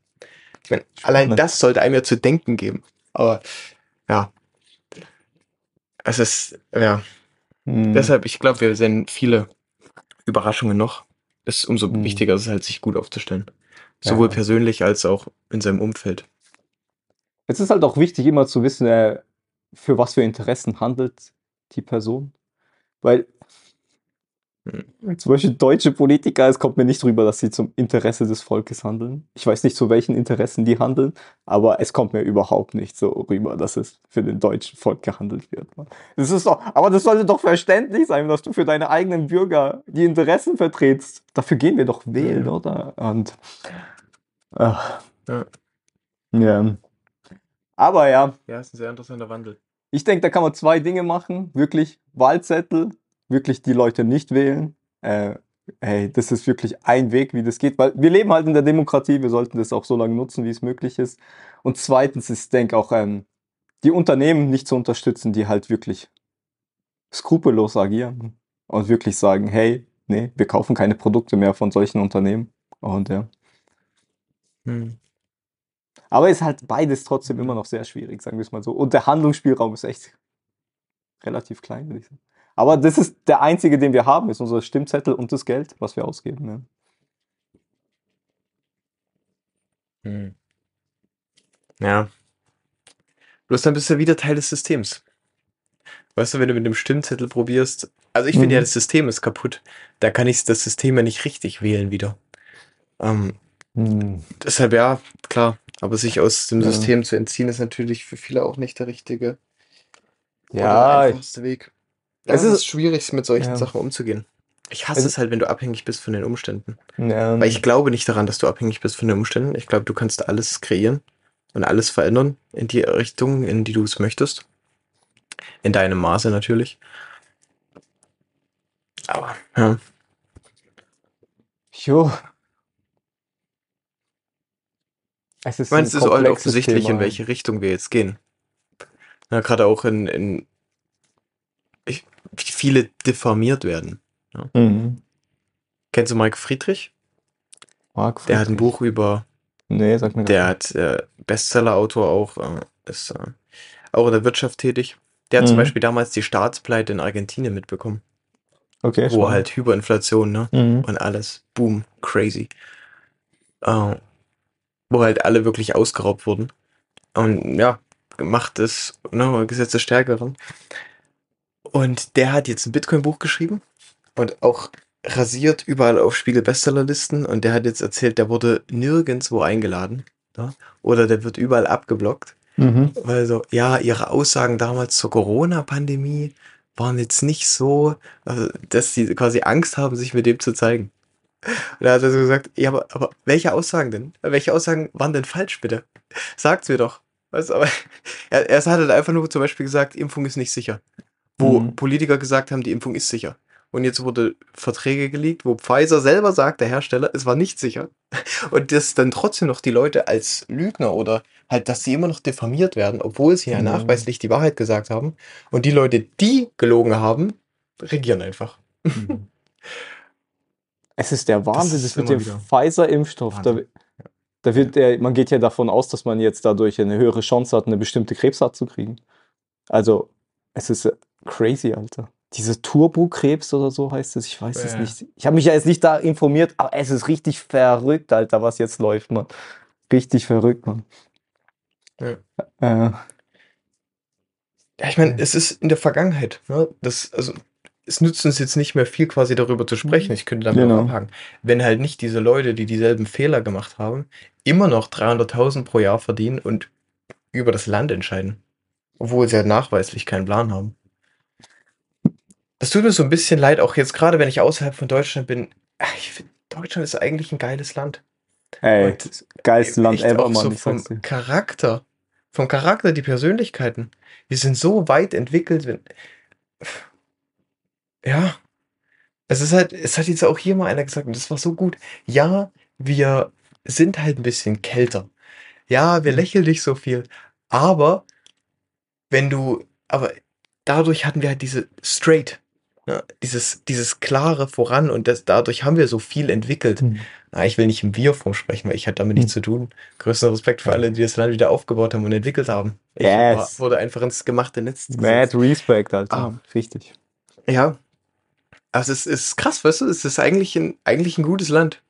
Ich meine, allein das sollte einem ja zu denken geben. Aber ja, es ist, ja. Hm. Deshalb, ich glaube, wir sehen viele Überraschungen noch. Es ist umso hm. wichtiger ist es halt, sich gut aufzustellen. Sowohl ja. persönlich als auch in seinem Umfeld. Es ist halt auch wichtig, immer zu wissen, äh, für was für Interessen handelt die Person. Weil. Zum Beispiel deutsche Politiker, es kommt mir nicht rüber, dass sie zum Interesse des Volkes handeln. Ich weiß nicht, zu welchen Interessen die handeln, aber es kommt mir überhaupt nicht so rüber, dass es für den deutschen Volk gehandelt wird. Das ist doch, aber das sollte doch verständlich sein, dass du für deine eigenen Bürger die Interessen vertrittst. Dafür gehen wir doch wählen, ja. oder? Und ach, ja. ja. Aber ja. Ja, ist ein sehr interessanter Wandel. Ich denke, da kann man zwei Dinge machen. Wirklich Wahlzettel wirklich die Leute nicht wählen. Äh, hey, das ist wirklich ein Weg, wie das geht, weil wir leben halt in der Demokratie, wir sollten das auch so lange nutzen, wie es möglich ist. Und zweitens ist, denke auch, ähm, die Unternehmen nicht zu unterstützen, die halt wirklich skrupellos agieren und wirklich sagen, hey, nee, wir kaufen keine Produkte mehr von solchen Unternehmen. Und ja. Hm. Aber ist halt beides trotzdem immer noch sehr schwierig, sagen wir es mal so. Und der Handlungsspielraum ist echt relativ klein, würde ich sagen. Aber das ist der einzige, den wir haben, ist unser Stimmzettel und das Geld, was wir ausgeben. Ja. Hm. Ja. Bloß dann bist du wieder Teil des Systems. Weißt du, wenn du mit dem Stimmzettel probierst, also ich mhm. finde ja, das System ist kaputt. Da kann ich das System ja nicht richtig wählen wieder. Ähm, mhm. Deshalb ja, klar. Aber sich aus dem ja. System zu entziehen, ist natürlich für viele auch nicht der richtige ja, oder einfachste Weg. Es ist schwierig, mit solchen ja. Sachen umzugehen. Ich hasse also, es halt, wenn du abhängig bist von den Umständen. Ja. Weil ich glaube nicht daran, dass du abhängig bist von den Umständen. Ich glaube, du kannst alles kreieren und alles verändern in die Richtung, in die du es möchtest. In deinem Maße natürlich. Aber, ja. Jo. Es ist ich meine, es ist offensichtlich, Thema. in welche Richtung wir jetzt gehen. Ja, gerade auch in, in viele diffamiert werden. Ja. Mhm. Kennst du Mike Friedrich? Mark Friedrich? Der hat ein Buch über. Nee, sag mir Der hat äh, Bestseller-Autor auch. Äh, ist äh, auch in der Wirtschaft tätig. Der hat zum Mhm. Beispiel damals die Staatspleite in Argentinien mitbekommen, Okay, wo spannend. halt Hyperinflation, ne? Mhm. Und alles, boom, crazy. Äh, wo halt alle wirklich ausgeraubt wurden. Und ja, Macht ist, ne, Gesetz des Stärkeren. Und der hat jetzt ein Bitcoin-Buch geschrieben und auch rasiert überall auf Spiegel-Bestsellerlisten. Und der hat jetzt erzählt, der wurde nirgendwo eingeladen. Ne? Oder der wird überall abgeblockt. Mhm. Weil so, ja, ihre Aussagen damals zur Corona-Pandemie waren jetzt nicht so, also, dass sie quasi Angst haben, sich mit dem zu zeigen. Und da hat er so gesagt, ja, aber, aber welche Aussagen denn? Welche Aussagen waren denn falsch, bitte? Sagt's mir doch. Weißt, aber er, er hat halt einfach nur zum Beispiel gesagt, Impfung ist nicht sicher. Wo Mhm. Politiker gesagt haben, die Impfung ist sicher. Und jetzt wurde Verträge gelegt, wo Pfizer selber sagt, der Hersteller, es war nicht sicher. Und dass dann trotzdem noch die Leute als Lügner oder halt, dass sie immer noch diffamiert werden, obwohl sie ja Ja. nachweislich die Wahrheit gesagt haben. Und die Leute, die gelogen haben, regieren einfach. Mhm. Es ist der Wahnsinn, ist das, mit dem Pfizer-Impfstoff. Da, da wird der, man geht ja davon aus, dass man jetzt dadurch eine höhere Chance hat, eine bestimmte Krebsart zu kriegen. Also, es ist crazy, Alter. Diese Turbokrebs oder so heißt es, ich weiß es Ja. nicht. Ich habe mich ja jetzt nicht da informiert, aber es ist richtig verrückt, Alter, was jetzt läuft, Mann. Richtig verrückt, Mann. Ja. Äh, Ja, ich meine, es ist in der Vergangenheit. Ne? Das, also, es nützt uns jetzt nicht mehr viel, quasi darüber zu sprechen. Ich könnte damit Genau. abhaken. Wenn halt nicht diese Leute, die dieselben Fehler gemacht haben, immer noch 300.000 pro Jahr verdienen und über das Land entscheiden. Obwohl sie halt nachweislich keinen Plan haben. Das tut mir so ein bisschen leid, auch jetzt gerade, wenn ich außerhalb von Deutschland bin. Ich finde, Deutschland ist eigentlich ein geiles Land. ey, Und geilste Land ever, Mann, so vom. Charakter. Vom Charakter, die Persönlichkeiten. Wir sind so weit entwickelt. Wenn, ja. Es ist halt, es hat jetzt auch hier mal einer gesagt, und das war so gut. Ja, wir sind halt ein bisschen kälter. Ja, wir lächeln nicht so viel. Aber wenn du, aber dadurch hatten wir halt diese straight, ne, dieses, dieses klare Voran und das, dadurch haben wir so viel entwickelt. Hm. Ah, ich will nicht im Wir-Form sprechen, weil ich hatte damit nichts zu tun. Größten Respekt für alle, die das Land wieder aufgebaut haben und entwickelt haben. Ich Yes. wurde einfach ins gemachte Netz Mad gesetzt. Respect, Alter. Ah. Richtig. Ja. Also es ist krass, weißt du, es ist eigentlich ein, eigentlich ein gutes Land.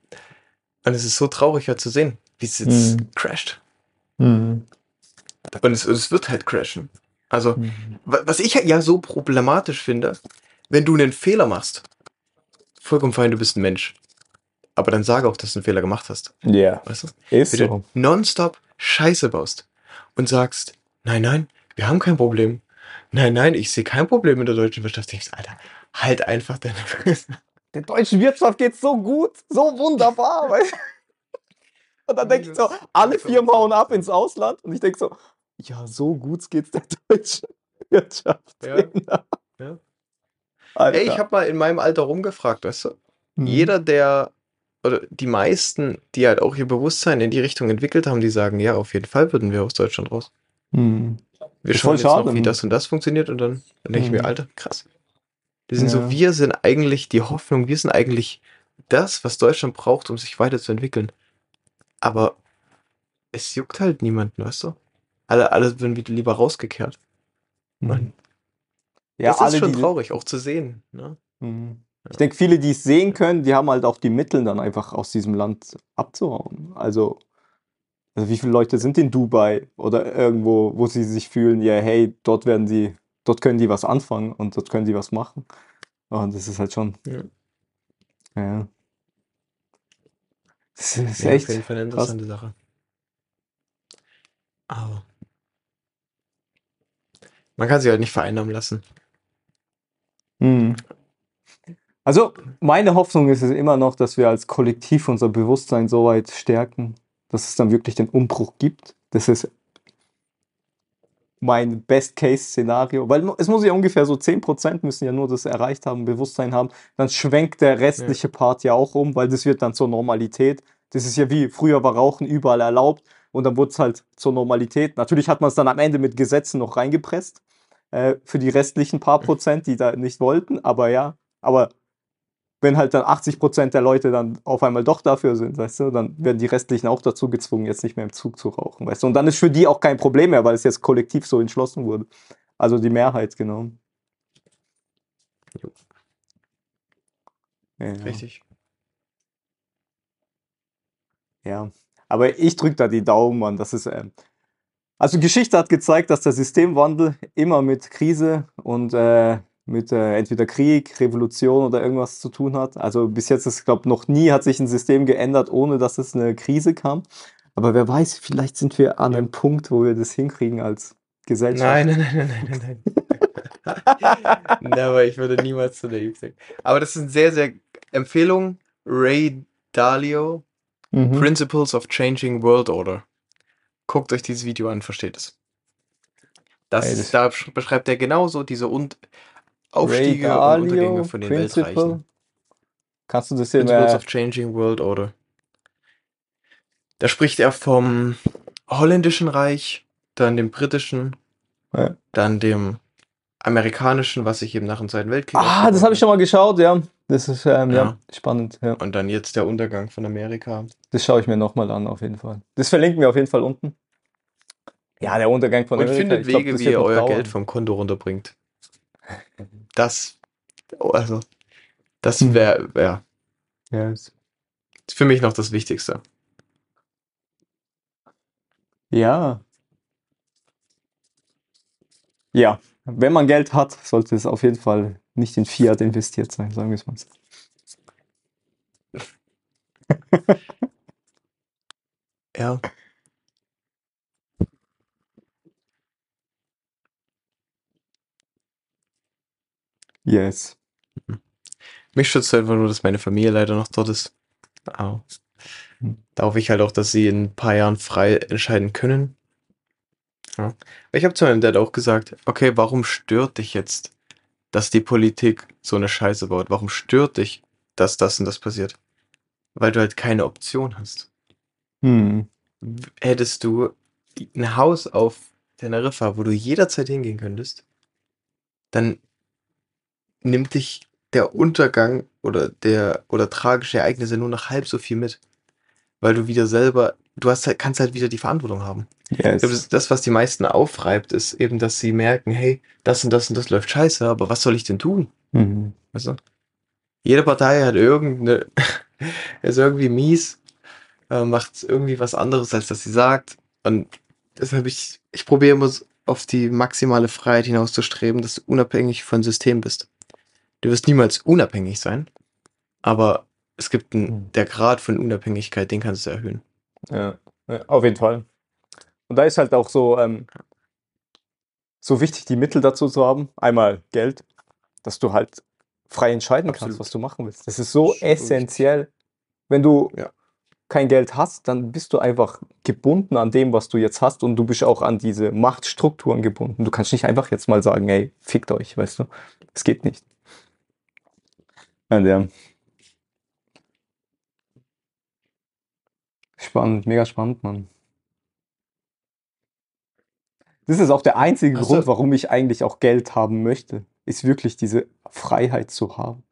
Und es ist so traurig halt zu sehen, wie es jetzt Mhm. crasht. Mhm. Und es, es wird halt crashen. Also, Mhm. wa- was ich ja so problematisch finde, wenn du einen Fehler machst, vollkommen fein, du bist ein Mensch. Aber dann sage auch, dass du einen Fehler gemacht hast. Ja, Weißt du? ist Wenn du so. nonstop Scheiße baust und sagst, nein, nein, wir haben kein Problem. Nein, nein, ich sehe kein Problem in der deutschen Wirtschaft. Denkst, Alter, halt einfach deine Fresse. Der deutschen Wirtschaft geht so gut, so wunderbar. weißt du? Und dann denke ich so, alle Firmen hauen ab ins Ausland. Und ich denke so, ja, so gut geht's der deutschen Wirtschaft. Ja. Ja. Alter. Ey, ich habe mal in meinem Alter rumgefragt, weißt du? Mhm. Jeder, der, oder die meisten, die halt auch ihr Bewusstsein in die Richtung entwickelt haben, die sagen, ja, auf jeden Fall würden wir aus Deutschland raus. Mhm. Wir Ist schauen jetzt schade, noch, wie das und das funktioniert und dann, dann denke ich mir, Mhm. Alter, krass. Wir sind Ja. so, wir sind eigentlich die Hoffnung, wir sind eigentlich das, was Deutschland braucht, um sich weiterzuentwickeln. Aber es juckt halt niemanden, weißt du? Alle, alle werden wieder lieber rausgekehrt. Mhm. Ja, das ist schon die, traurig, auch zu sehen. Ne? Mhm. Ich denke, viele, die es sehen können, die haben halt auch die Mittel, dann einfach aus diesem Land abzuhauen. Also, also wie viele Leute sind in Dubai oder irgendwo, wo sie sich fühlen, ja, hey, dort werden die, dort können die was anfangen und dort können die was machen. Und das ist halt schon, Ja. ja. Das ist Ja, echt auf jeden Fall eine krass. interessante Sache. Aber man kann sich halt nicht vereinnahmen lassen. Mhm. Also, meine Hoffnung ist es immer noch, dass wir als Kollektiv unser Bewusstsein so weit stärken, dass es dann wirklich den Umbruch gibt. Das ist mein Best-Case-Szenario, weil es muss ja ungefähr so 10% müssen ja nur das erreicht haben, Bewusstsein haben. Dann schwenkt der restliche Part ja auch um, weil das wird dann zur Normalität. Das ist ja wie früher war Rauchen überall erlaubt und dann wurde es halt zur Normalität. Natürlich hat man es dann am Ende mit Gesetzen noch reingepresst äh, für die restlichen paar Prozent, die da nicht wollten, aber ja, aber wenn halt dann 80% der Leute dann auf einmal doch dafür sind, weißt du, dann werden die restlichen auch dazu gezwungen, jetzt nicht mehr im Zug zu rauchen, weißt du. Und dann ist für die auch kein Problem mehr, weil es jetzt kollektiv so entschlossen wurde. Also die Mehrheit, genau. Ja, Richtig. ja. Aber ich drücke da die Daumen, Mann. Das ist, ähm, also Geschichte hat gezeigt, dass der Systemwandel immer mit Krise und äh, mit äh, entweder Krieg, Revolution oder irgendwas zu tun hat. Also bis jetzt ist, glaube noch nie hat sich ein System geändert, ohne dass es eine Krise kam. Aber wer weiß, vielleicht sind wir an einem Punkt, wo wir das hinkriegen als Gesellschaft. Nein, nein, nein, nein, nein, nein. Never, ich würde niemals zu naiv sein. Aber das ist eine sehr, sehr Empfehlung. Ray Dalio, Mhm. Principles of Changing World Order. Guckt euch dieses Video an, versteht es. Das, das- da sch- beschreibt er genauso diese und Aufstiege Ray und Untergänge von den Principle. Weltreichen. Kannst du das hier Principles mehr? of Changing World Order. Da spricht er vom holländischen Reich, dann dem britischen, Ja. dann dem amerikanischen, was sich eben nach dem Zweiten Weltkrieg Ah, das habe ich schon mal geschaut, ja. Das ist ähm, ja. Ja. spannend. Ja. Und dann jetzt der Untergang von Amerika. Das schaue ich mir nochmal an, auf jeden Fall. Das verlinken wir auf jeden Fall unten. Ja, der Untergang von Und Amerika. findet ich glaub, Wege, das wie ihr euer dauern. Geld vom Konto runterbringt. Das, oh, also, das Hm. wäre wär Ja, ist- für mich noch das Wichtigste. ja. Ja, wenn man Geld hat, sollte es auf jeden Fall nicht in Fiat investiert sein, sagen wir es mal so. Ja. Yes. Mich schützt einfach nur, dass meine Familie leider noch dort ist. Hm. Da hoffe ich halt auch, dass sie in ein paar Jahren frei entscheiden können. Ja. Ich habe zu meinem Dad auch gesagt, okay, warum stört dich jetzt, dass die Politik so eine Scheiße baut? Warum stört dich, dass das und das passiert? Weil du halt keine Option hast. Hm. Hättest du ein Haus auf Teneriffa, wo du jederzeit hingehen könntest, dann nimmt dich der Untergang oder der oder tragische Ereignisse nur noch halb so viel mit. Weil du wieder selber, du hast halt, kannst halt wieder die Verantwortung haben. Yes. glaube, das, das, was die meisten aufreibt, ist eben, dass sie merken, hey, das und das und das läuft scheiße, aber was soll ich denn tun? Mhm. Weißt du? Jede Partei hat irgendeine, ist irgendwie mies, äh, macht irgendwie was anderes, als das sie sagt. Und deshalb ich, ich probiere immer auf die maximale Freiheit hinauszustreben, dass du unabhängig von System bist. Du wirst niemals unabhängig sein, aber es gibt einen, Mhm. der Grad von Unabhängigkeit, den kannst du erhöhen. Ja, ja, auf jeden Fall. Und da ist halt auch so, ähm, so wichtig, die Mittel dazu zu haben. Einmal Geld, dass du halt frei entscheiden kannst, Absolut. was du machen willst. Das ist so Super essentiell. Wenn du Ja. kein Geld hast, dann bist du einfach gebunden an dem, was du jetzt hast und du bist auch an diese Machtstrukturen gebunden. Du kannst nicht einfach jetzt mal sagen, ey, fickt euch, weißt du? Es geht nicht. Ja, Spannend, mega spannend, Mann. Das ist auch der einzige du- Grund, warum ich eigentlich auch Geld haben möchte, ist wirklich diese Freiheit zu haben.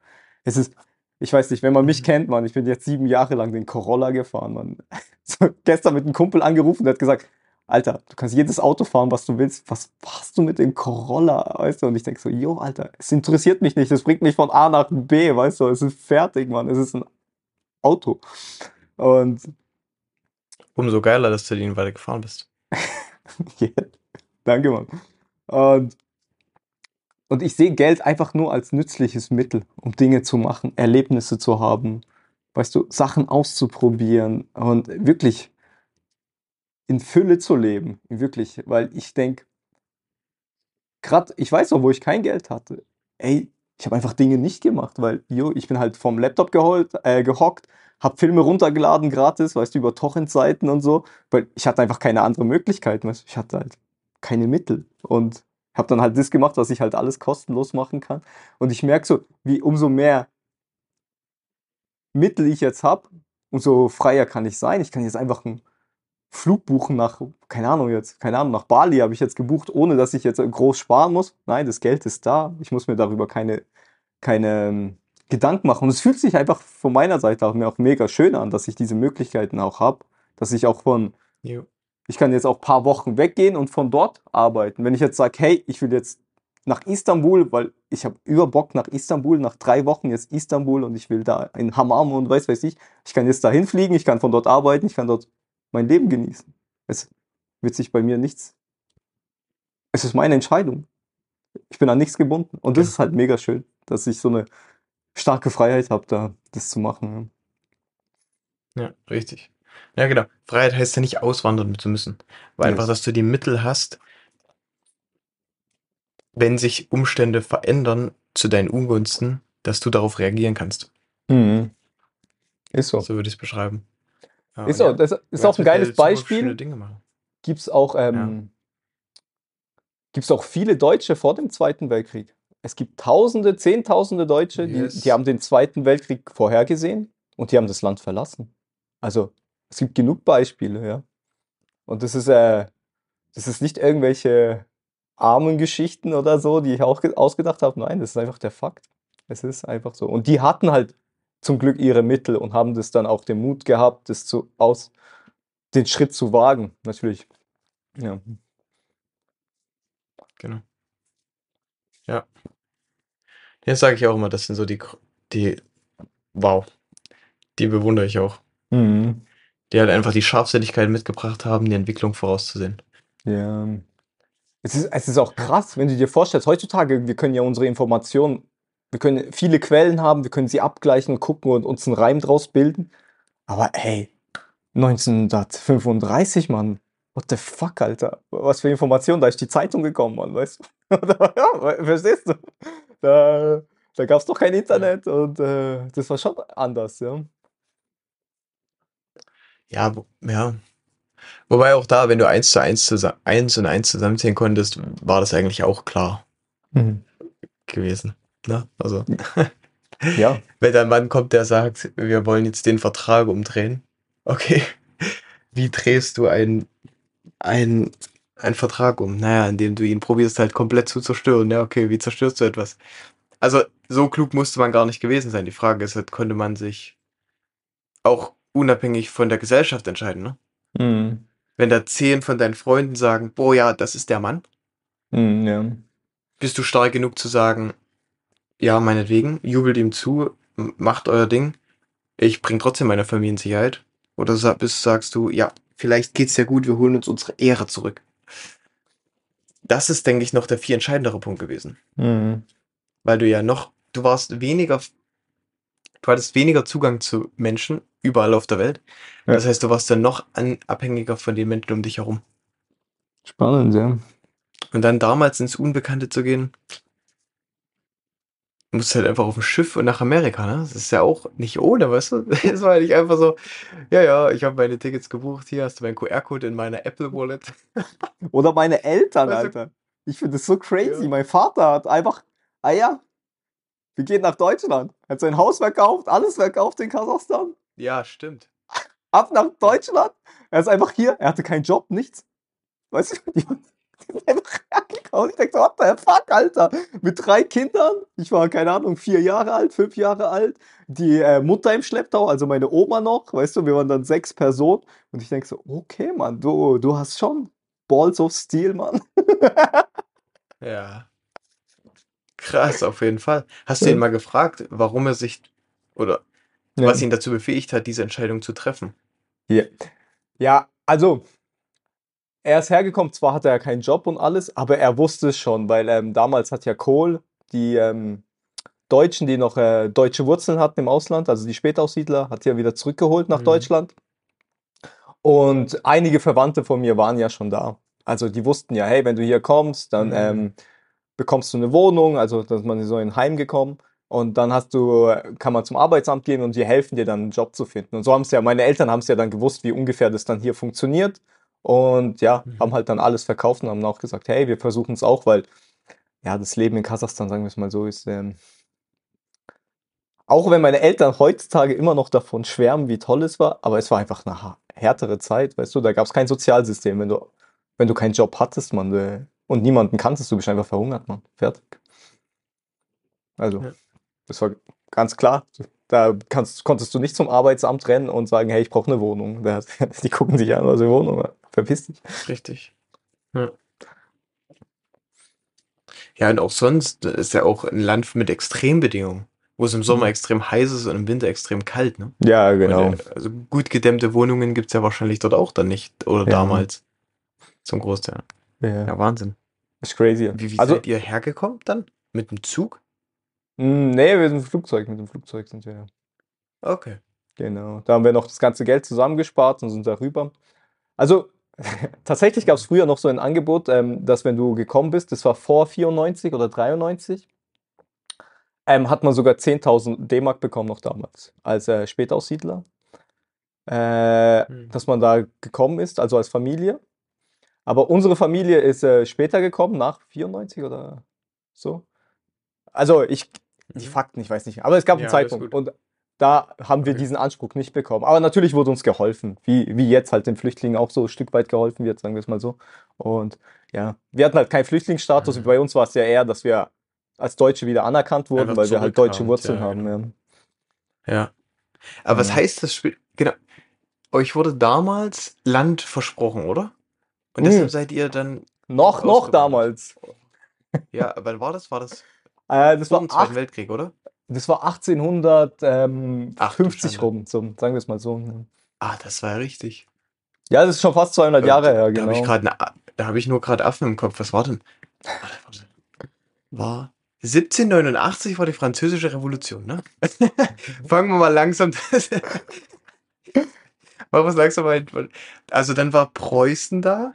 Es ist, ich weiß nicht, wenn man mich Mhm. kennt, Mann, ich bin jetzt sieben Jahre lang den Corolla gefahren, Mann. So, gestern mit einem Kumpel angerufen, der hat gesagt, Alter, du kannst jedes Auto fahren, was du willst. Was machst du mit dem Corolla? Weißt du? Und ich denke so, jo, Alter, es interessiert mich nicht. Das bringt mich von A nach B, weißt du? Es ist fertig, Mann. Es ist ein Auto. Und Umso geiler, dass du den weiter gefahren bist. Ja, danke, Mann. Und, und ich sehe Geld einfach nur als nützliches Mittel, um Dinge zu machen, Erlebnisse zu haben, weißt du, Sachen auszuprobieren und wirklich in Fülle zu leben. Wirklich, weil ich denke, gerade, ich weiß noch, wo ich kein Geld hatte. Ey, ich habe einfach Dinge nicht gemacht, weil, jo, ich bin halt vom Laptop geholt, äh, gehockt, habe Filme runtergeladen gratis, weißt du, über Torrent-Seiten und so, weil ich hatte einfach keine andere Möglichkeit, weißt du, ich hatte halt keine Mittel und habe dann halt das gemacht, was ich halt alles kostenlos machen kann. Und ich merke so, wie umso mehr Mittel ich jetzt habe, umso freier kann ich sein. Ich kann jetzt einfach einen Flug buchen nach, keine Ahnung jetzt, keine Ahnung, nach Bali habe ich jetzt gebucht, ohne dass ich jetzt groß sparen muss. Nein, das Geld ist da. Ich muss mir darüber keine, keine ähm, Gedanken machen. Und es fühlt sich einfach von meiner Seite auch mir auch mega schön an, dass ich diese Möglichkeiten auch habe, dass ich auch von, Jo. ich kann jetzt auch ein paar Wochen weggehen und von dort arbeiten. Wenn ich jetzt sage, hey, ich will jetzt nach Istanbul, weil ich habe über Bock nach Istanbul, nach drei Wochen jetzt Istanbul und ich will da in Hammam und weiß weiß ich, ich kann jetzt dahin fliegen, ich kann von dort arbeiten, ich kann dort mein Leben genießen. Es wird sich bei mir nichts, es ist meine Entscheidung. Ich bin an nichts gebunden und das Ja. ist halt mega schön, dass ich so eine starke Freiheit habe, da das zu machen. Ja, richtig. Ja, genau. Freiheit heißt ja nicht auswandern zu müssen. Weil Yes. einfach, dass du die Mittel hast, wenn sich Umstände verändern zu deinen Ungunsten, dass du darauf reagieren kannst. Ja. Mhm. Ist so. So würde ich es beschreiben. Ja, Ist so. ja, Das ist auch ein geiles Beispiel. Gibt es auch, ähm, gibt's auch viele Deutsche vor dem Zweiten Weltkrieg. Es gibt Tausende, Zehntausende Deutsche, die, Yes. die haben den Zweiten Weltkrieg vorhergesehen und die haben das Land verlassen. Also es gibt genug Beispiele, ja. Und das ist, äh, das ist nicht irgendwelche armen Geschichten oder so, die ich auch ge- ausgedacht habe. Nein, das ist einfach der Fakt. Es ist einfach so. Und die hatten halt zum Glück ihre Mittel und haben das dann auch den Mut gehabt, das zu aus, den Schritt zu wagen. Natürlich. Ja. Genau. Ja. Jetzt sage ich auch immer, das sind so die, die, wow, die bewundere ich auch. Mhm. Die halt einfach die Scharfsinnigkeit mitgebracht haben, die Entwicklung vorauszusehen. Ja. Es ist, es ist auch krass, wenn du dir vorstellst, heutzutage, wir können ja unsere Informationen, wir können viele Quellen haben, wir können sie abgleichen und gucken und uns einen Reim draus bilden. Aber ey, 1935, Mann, what the fuck, Alter? Was für Informationen, da ist die Zeitung gekommen, Mann, weißt du? verstehst du? Da, da gab es doch kein Internet und äh, das war schon anders, ja. Ja, ja. Wobei auch da, wenn du eins zu eins, eins und eins zusammenzählen konntest, war das eigentlich auch klar gewesen. Ne? Also, Ja. wenn dann ein Mann kommt, der sagt, wir wollen jetzt den Vertrag umdrehen. Okay. Wie drehst du einen, einen, einen Vertrag um? Naja, indem du ihn probierst halt komplett zu zerstören. Ja, okay, wie zerstörst du etwas? Also, so klug musste man gar nicht gewesen sein. Die Frage ist halt, konnte man sich auch unabhängig von der Gesellschaft entscheiden, ne? Mhm. Wenn da zehn von deinen Freunden sagen, boah, ja, das ist der Mann, Mhm, ja. bist du stark genug zu sagen, ja, meinetwegen, jubelt ihm zu, macht euer Ding, ich bring trotzdem meine Familie in Sicherheit. Oder sa- bist, sagst du, ja, vielleicht geht's ja gut, wir holen uns unsere Ehre zurück. Das ist, denke ich, noch der viel entscheidendere Punkt gewesen. Mhm. Weil du ja noch, du warst weniger, du hattest weniger Zugang zu Menschen überall auf der Welt. Ja. Das heißt, du warst dann noch abhängiger von den Menschen um dich herum. Spannend, ja. Und dann damals ins Unbekannte zu gehen, musst halt einfach auf ein Schiff und nach Amerika, ne? Das ist ja auch nicht ohne, weißt du? Es war ja nicht einfach so, ja, ja, ich habe meine Tickets gebucht, hier hast du meinen QR-Code in meiner Apple Wallet. Oder meine Eltern, Weißt du- Alter. Ich finde das so crazy. Ja. Mein Vater hat einfach, ah ja, wir gehen nach Deutschland. Er hat sein Haus verkauft, alles verkauft in Kasachstan. Ja, stimmt. Ab nach Deutschland. Er ist einfach hier. Er hatte keinen Job, nichts. Weißt du, die, sind einfach hergekommen. Ich denke, so, what the fuck, Alter. Mit drei Kindern. Ich war, keine Ahnung, vier Jahre alt, fünf Jahre alt. Die äh, Mutter im Schlepptau, also meine Oma noch. Weißt du, wir waren dann sechs Personen. Und ich denke so, okay, Mann, du, du hast schon Balls of Steel, Mann. Ja. Krass, auf jeden Fall. Hast du ihn mal gefragt, warum er sich oder Ja. was ihn dazu befähigt hat, diese Entscheidung zu treffen? Ja. ja, also er ist hergekommen, zwar hatte er keinen Job und alles, aber er wusste es schon, weil ähm, damals hat ja Kohl die ähm, Deutschen, die noch äh, deutsche Wurzeln hatten im Ausland, also die Spätaussiedler, hat er wieder zurückgeholt nach Mhm. Deutschland. Und einige Verwandte von mir waren ja schon da. Also die wussten ja, hey, wenn du hier kommst, dann Mhm. ähm, bekommst du eine Wohnung, also dass man so in ein Heim gekommen. Und dann hast du, kann man zum Arbeitsamt gehen und die helfen dir dann einen Job zu finden. Und so haben es ja, meine Eltern haben es ja dann gewusst, wie ungefähr das dann hier funktioniert. Und ja, Mhm. haben halt dann alles verkauft und haben auch gesagt, hey, wir versuchen es auch, weil ja, das Leben in Kasachstan, sagen wir es mal so, ist, ähm, auch wenn meine Eltern heutzutage immer noch davon schwärmen, wie toll es war, aber es war einfach eine härtere Zeit, weißt du, da gab es kein Sozialsystem. Wenn du, wenn du keinen Job hattest, man, und niemanden kanntest, du bist einfach verhungert, man. Fertig. Also, Ja. das war ganz klar. Da kannst, konntest du nicht zum Arbeitsamt rennen und sagen, hey, ich brauche eine Wohnung. Da- Die gucken sich an, was eine Wohnung hat. Verpiss dich. Richtig. Ja. Ja, und auch sonst ist ja auch ein Land mit Extrembedingungen, wo es im Sommer Mhm. extrem heiß ist und im Winter extrem kalt, ne? Ja, genau. Und, äh, also gut gedämmte Wohnungen gibt's ja wahrscheinlich dort auch dann nicht. Oder Ja. damals. Zum Großteil. Ja, Ja, Wahnsinn. ist crazy. Wie, wie also, seid ihr hergekommen dann? Mit dem Zug? Mh, nee, wir sind im Flugzeug. Mit dem Flugzeug sind wir. Okay. Genau. Da haben wir noch das ganze Geld zusammengespart und sind da rüber. Also, tatsächlich gab es früher noch so ein Angebot, ähm, dass wenn du gekommen bist, das war vor 94 oder 93, ähm, hat man sogar 10.000 D-Mark bekommen noch damals, als äh, Spätaussiedler. Äh, Hm. dass man da gekommen ist, also als Familie. Aber unsere Familie ist äh, später gekommen, nach 94 oder so. Also ich, die Mhm. Fakten, ich weiß nicht. Aber es gab Ja, einen Zeitpunkt. Und da haben wir Okay. diesen Anspruch nicht bekommen. Aber natürlich wurde uns geholfen. Wie, wie jetzt halt den Flüchtlingen auch so ein Stück weit geholfen wird, sagen wir es mal so. Und ja, wir hatten halt keinen Flüchtlingsstatus. Mhm. Bei uns war es ja eher, dass wir als Deutsche wieder anerkannt wurden, Einfach weil wir halt deutsche Wurzeln ja, haben. genau. Ja. Ja. Aber was Ja. heißt das Spiel? Genau. Euch wurde damals Land versprochen, oder? Und deshalb seid ihr dann. Noch, noch damals. Ja, wann war das? War das Äh, das, vor war dem Zweiten acht, Weltkrieg, oder? das war Ach, 1850 du rum, so, sagen wir es mal so. Ah, das war ja richtig. Ja, das ist schon fast 200 Jahre Und her, Da habe ich genau. ne, da habe ich nur gerade Affen im Kopf. Was war denn? War 1789 war die französische Revolution, ne? Fangen wir mal langsam. Machen wir es langsam mal. Also dann war Preußen da.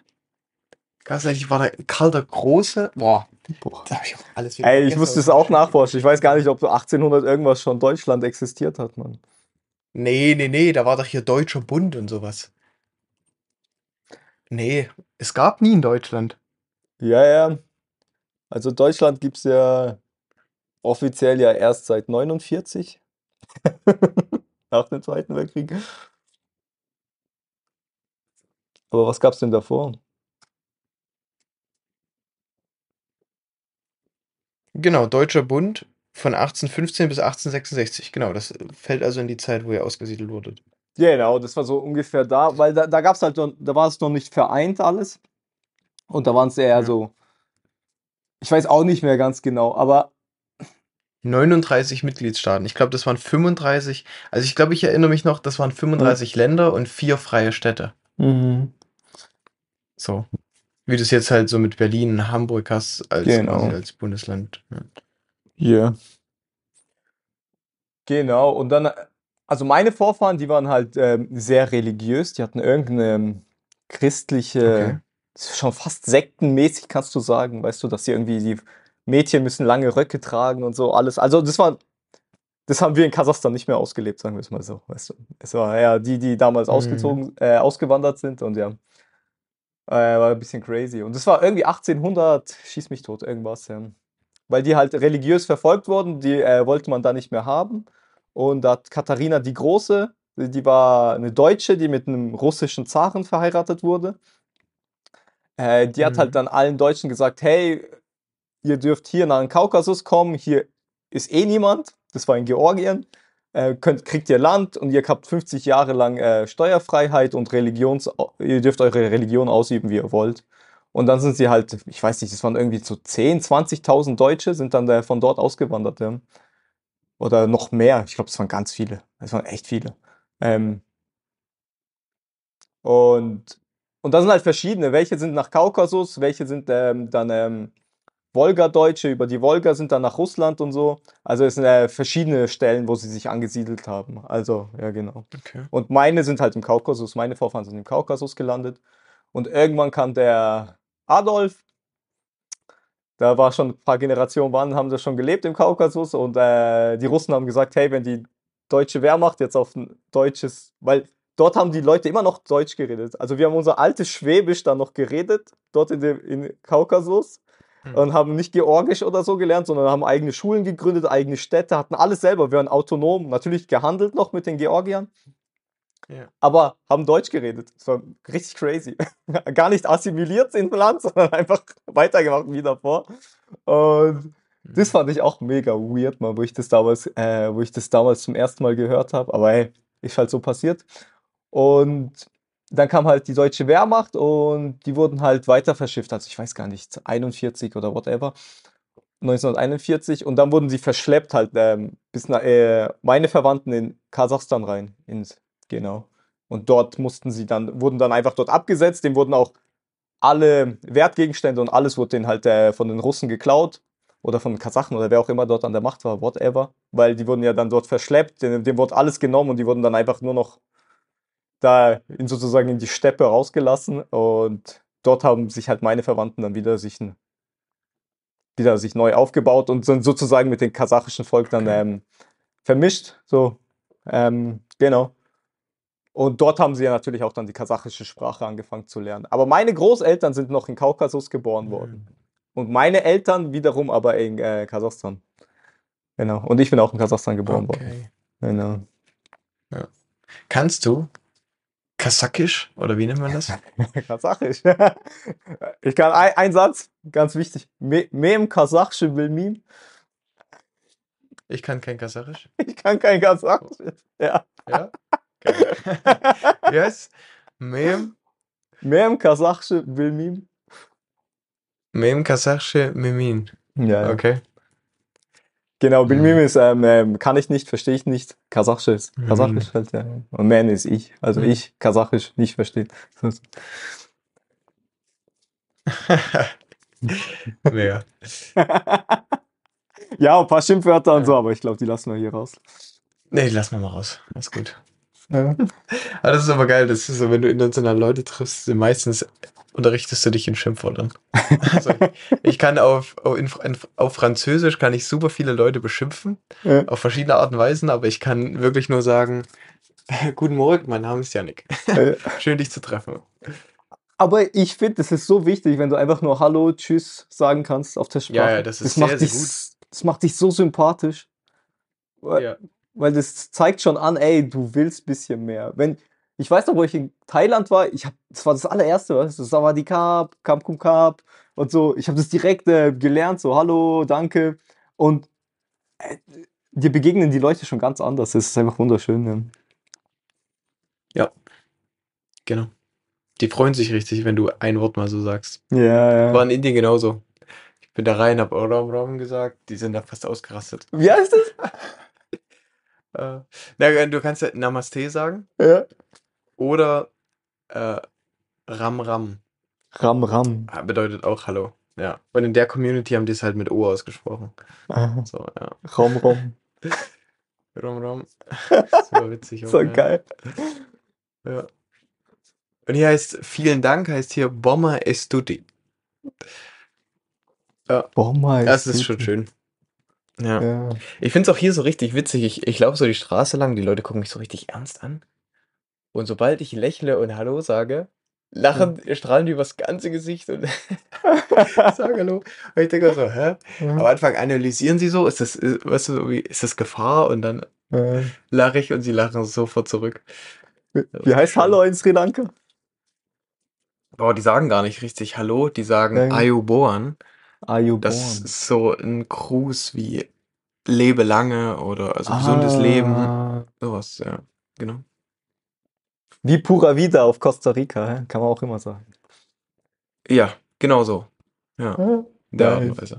Ganz ehrlich, war da Karl der Große. Boah, Boah. da ich alles wieder Ey, ich musste es auch nachforschen. Ich weiß gar nicht, ob so 1800 irgendwas schon Deutschland existiert hat, Mann. Nee, nee, nee, da war doch hier Deutscher Bund und sowas. Nee, es gab nie in Deutschland. Ja, ja. Also Deutschland gibt es ja offiziell ja erst seit 49. Nach dem Zweiten Weltkrieg. Aber was gab es denn davor? Genau, Deutscher Bund von 1815 bis 1866. Genau, das fällt also in die Zeit, wo ihr ausgesiedelt wurdet. Genau, das war so ungefähr da, weil da, da gab es halt, noch, da war es noch nicht vereint alles. Und da waren es eher Ja. so, ich weiß auch nicht mehr ganz genau, aber 39 Mitgliedstaaten. Ich glaube, das waren 35. Also ich glaube, ich erinnere mich noch, das waren 35 Länder und vier freie Städte. So. Wie du es jetzt halt so mit Berlin und Hamburg hast, als, Genau. als Bundesland. Ja. Ja. Genau, und dann, also meine Vorfahren, die waren halt ähm, sehr religiös, die hatten irgendeine ähm, christliche, Okay. schon fast sektenmäßig, kannst du sagen, weißt du, dass sie irgendwie, die Mädchen müssen lange Röcke tragen und so alles. Also das war, das haben wir in Kasachstan nicht mehr ausgelebt, sagen wir es mal so, weißt du. Es war ja die, die damals Mhm. ausgezogen, äh, ausgewandert sind und ja, äh, war ein bisschen crazy. Und das war irgendwie 1800, schieß mich tot, irgendwas, ja. Weil die halt religiös verfolgt wurden, die äh, wollte man da nicht mehr haben. Und da hat Katharina die Große, die war eine Deutsche, die mit einem russischen Zaren verheiratet wurde. Äh, die hat Mhm. halt dann allen Deutschen gesagt, hey, ihr dürft hier nach dem Kaukasus kommen, hier ist eh niemand, das war in Georgien, äh, könnt, kriegt ihr Land und ihr habt 50 Jahre lang äh, Steuerfreiheit und Religions, ihr dürft eure Religion ausüben, wie ihr wollt. Und dann sind sie halt, ich weiß nicht, das waren irgendwie so 10, 20.000 Deutsche, sind dann äh, von dort ausgewandert. Ja. Oder noch mehr, ich glaube, es waren ganz viele, es waren echt viele. Ähm, und, und da sind halt verschiedene, welche sind nach Kaukasus, welche sind ähm, dann ähm, Wolgadeutsche, über die Wolga sind dann nach Russland und so. Also es sind äh, verschiedene Stellen, wo sie sich angesiedelt haben. Also, ja, genau. Okay. Und meine sind halt im Kaukasus, meine Vorfahren sind im Kaukasus gelandet. Und irgendwann kam der Adolf, da war schon ein paar Generationen waren, haben sie schon gelebt im Kaukasus und äh, die Russen haben gesagt, hey, wenn die deutsche Wehrmacht jetzt auf ein deutsches, weil dort haben die Leute immer noch Deutsch geredet. Also wir haben unser altes Schwäbisch dann noch geredet, dort in dem in Kaukasus Hm. und haben nicht Georgisch oder so gelernt, sondern haben eigene Schulen gegründet, eigene Städte, hatten alles selber. Waren autonom, natürlich gehandelt noch mit den Georgiern, Ja. aber haben Deutsch geredet. Das war richtig crazy. Gar nicht assimiliert im Land, sondern einfach weitergemacht wie davor. Und Das fand ich auch mega weird, mal, wo ich das damals, äh, wo ich das damals zum ersten Mal gehört habe. Aber hey, ist halt so passiert. Und dann kam halt die deutsche Wehrmacht und die wurden halt weiter verschifft. Also ich weiß gar nicht, 41 oder whatever. 1941 und dann wurden sie verschleppt halt ähm, bis nach, äh, meine Verwandten in Kasachstan rein, ins, genau. Und dort mussten sie dann, wurden dann einfach dort abgesetzt, dem wurden auch alle Wertgegenstände und alles wurde denen halt äh, von den Russen geklaut oder von Kasachen oder wer auch immer dort an der Macht war, whatever, weil die wurden ja dann dort verschleppt, dem, dem wurde alles genommen und die wurden dann einfach nur noch da in sozusagen in die Steppe rausgelassen und dort haben sich halt meine Verwandten dann wieder sich wieder sich neu aufgebaut und sind sozusagen mit dem kasachischen Volk dann ähm, vermischt. So, ähm, genau. Und dort haben sie ja natürlich auch dann die kasachische Sprache angefangen zu lernen. Aber meine Großeltern sind noch in Kaukasus geboren worden. Mhm. Und meine Eltern wiederum aber in äh, Kasachstan. Genau. Und ich bin auch in Kasachstan geboren okay. worden. Genau. Ja. Kannst du Kasakisch oder wie nennt man das? Kasachisch. ich kann ein, ein Satz, ganz wichtig. Mem Kasachsche will Mim. Ich kann kein Kasachisch. Ich kann kein Kasachisch. Ja. Ja? wie heißt Mem? Mem Kasachsche will Mim. Mem Kasachsche Mimin. Ja. Okay. Genau, Bilmim ist, ähm, ähm, kann ich nicht, verstehe ich nicht. Kasachisch ist, mhm. Kasachisch halt, ja. Und Man ist ich. Also mhm. ich, Kasachisch, nicht verstehen. Mega. ja, ein paar Schimpfwörter und so, aber ich glaube, die lassen wir hier raus. Nee, die lassen wir mal raus. Alles gut. Ja. Aber das ist aber geil, das ist so, wenn du internationale Leute triffst, sind meistens unterrichtest du dich in Schimpfwörtern. Also ich kann auf, auf Französisch kann ich super viele Leute beschimpfen, ja. auf verschiedene Arten und Weisen, aber ich kann wirklich nur sagen, guten Morgen, mein Name ist Janik. Ja. Schön dich zu treffen. Aber ich finde, das ist so wichtig, wenn du einfach nur Hallo, Tschüss sagen kannst auf der Sprache. Ja, ja das ist das sehr, macht sehr dich, gut. Das macht dich so sympathisch. Weil, ja. weil das zeigt schon an, ey, du willst ein bisschen mehr. Wenn, ich weiß noch, wo ich in Thailand war, ich hab, das war das allererste, was? Das war die Kap, Kam Kum Kap und so. Ich habe das direkt äh, gelernt, so Hallo, danke. Und äh, dir begegnen die Leute schon ganz anders. Das ist einfach wunderschön. Ja. ja. Genau. Die freuen sich richtig, wenn du ein Wort mal so sagst. Ja, ja. War in Indien genauso. Ich bin da rein, hab Ram Ram gesagt, die sind da fast ausgerastet. Wie heißt das? äh, na, du kannst ja Namaste sagen. Ja. Oder äh, Ram Ram. Ram Ram. Bedeutet auch Hallo. Ja. Und in der Community haben die es halt mit O ausgesprochen. Aha. So, ja. Rom Rom. Rom Rom. Super witzig. so ja. geil. Ja. Und hier heißt vielen Dank, heißt hier Bomber Estuti. Ja. Bomber Das ist schon schön. Ja. ja. Ich finde es auch hier so richtig witzig. Ich, ich laufe so die Straße lang, die Leute gucken mich so richtig ernst an. Und sobald ich lächle und Hallo sage, lachen, mhm. strahlen die übers ganze Gesicht und sagen Hallo. Und ich denke so, hä? Mhm. Am Anfang analysieren sie so, ist das, ist, weißt du, wie, ist das Gefahr? Und dann mhm. lache ich und sie lachen sofort zurück. Wie, wie heißt schön. Hallo in Sri Lanka? Boah, die sagen gar nicht richtig Hallo, die sagen. Ayuboan. Ayuboan. Das ist so ein Gruß wie Lebe lange oder also gesundes ah. Leben. Sowas, ja, genau. Wie Pura Vida auf Costa Rica, kann man auch immer sagen. Ja, genau so. Ja, ja der nice.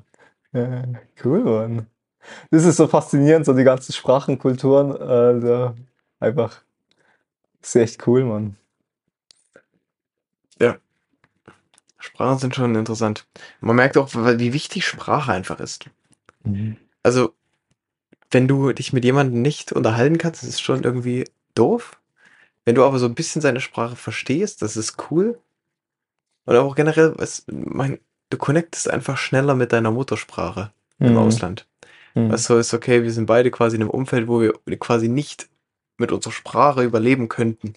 Ja, cool, Mann. Das ist so faszinierend, so die ganzen Sprachen, Kulturen. Also einfach, ist echt cool, Mann. Ja. Sprachen sind schon interessant. Man merkt auch, wie wichtig Sprache einfach ist. Mhm. Also, wenn du dich mit jemandem nicht unterhalten kannst, ist es schon irgendwie doof. Wenn du aber so ein bisschen seine Sprache verstehst, das ist cool. Und auch generell, was, mein, du connectest einfach schneller mit deiner Muttersprache mhm. im Ausland. Mhm. Was so ist, okay, wir sind beide quasi in einem Umfeld, wo wir quasi nicht mit unserer Sprache überleben könnten.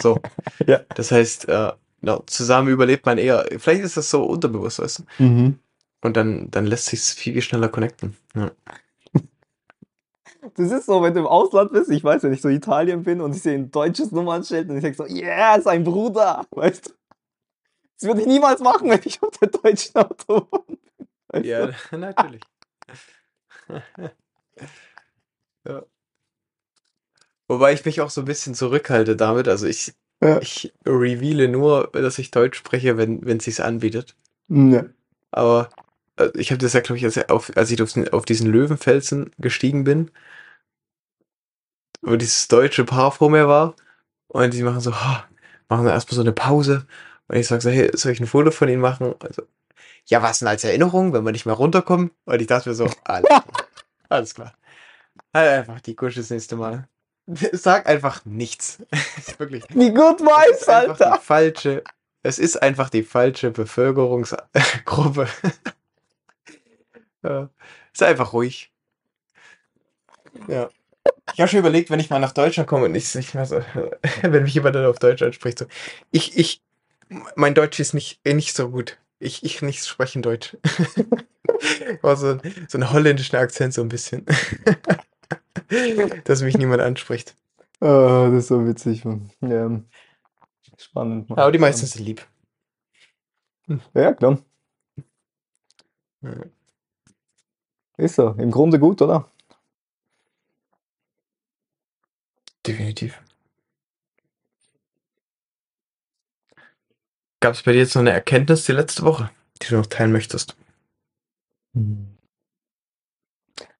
So. ja. Das heißt, äh, ja, zusammen überlebt man eher. Vielleicht ist das so unterbewusst, weißt du? Mhm. Und dann, dann lässt sich viel schneller connecten. Ja. Das ist so, wenn du im Ausland bist, ich weiß, wenn ich so Italien bin und ich sehe ein deutsches Nummernschild und ich denke so, yeah, sein Bruder, weißt du? Das würde ich niemals machen, wenn ich auf der deutschen Autobahn bin. Ja, natürlich. Ja. Wobei ich mich auch so ein bisschen zurückhalte damit. Also ich, Ja. ich reveale nur, dass ich Deutsch spreche, wenn wenn sich's anbietet. Ja. Aber äh, ich habe das ja, glaube ich, als, auf, als ich auf diesen Löwenfelsen gestiegen bin, wo dieses deutsche Paar vor mir war und die machen so, "Ha, machen erstmal so eine Pause und ich sage so, hey, soll ich ein Foto von ihnen machen? Also, ja, was denn als Erinnerung, wenn wir nicht mehr runterkommen? Und ich dachte mir so, alles. Alles klar. Halt einfach die Kusch das nächste Mal. Sag einfach nichts. Wirklich. Wie gut weiß, Alter. die falsche, es ist einfach die falsche Bevölkerungsgruppe. ja. Ist einfach ruhig. Ja. Ich habe schon überlegt, wenn ich mal nach Deutschland komme und ich, ich so, wenn mich jemand dann auf Deutsch anspricht, so, ich, ich, mein Deutsch ist nicht, eh nicht so gut. Ich, ich nicht sprechen Deutsch. War so, ein- so einen holländischen Akzent so ein bisschen. Dass mich niemand anspricht. Oh, das ist so witzig, Mann. Ja. Spannend, Mann. Aber die meisten sind lieb. Ja, klar. Ist so. Im Grunde gut, oder? Definitiv. Gab es bei dir jetzt noch eine Erkenntnis die letzte Woche, die du noch teilen möchtest? Hm.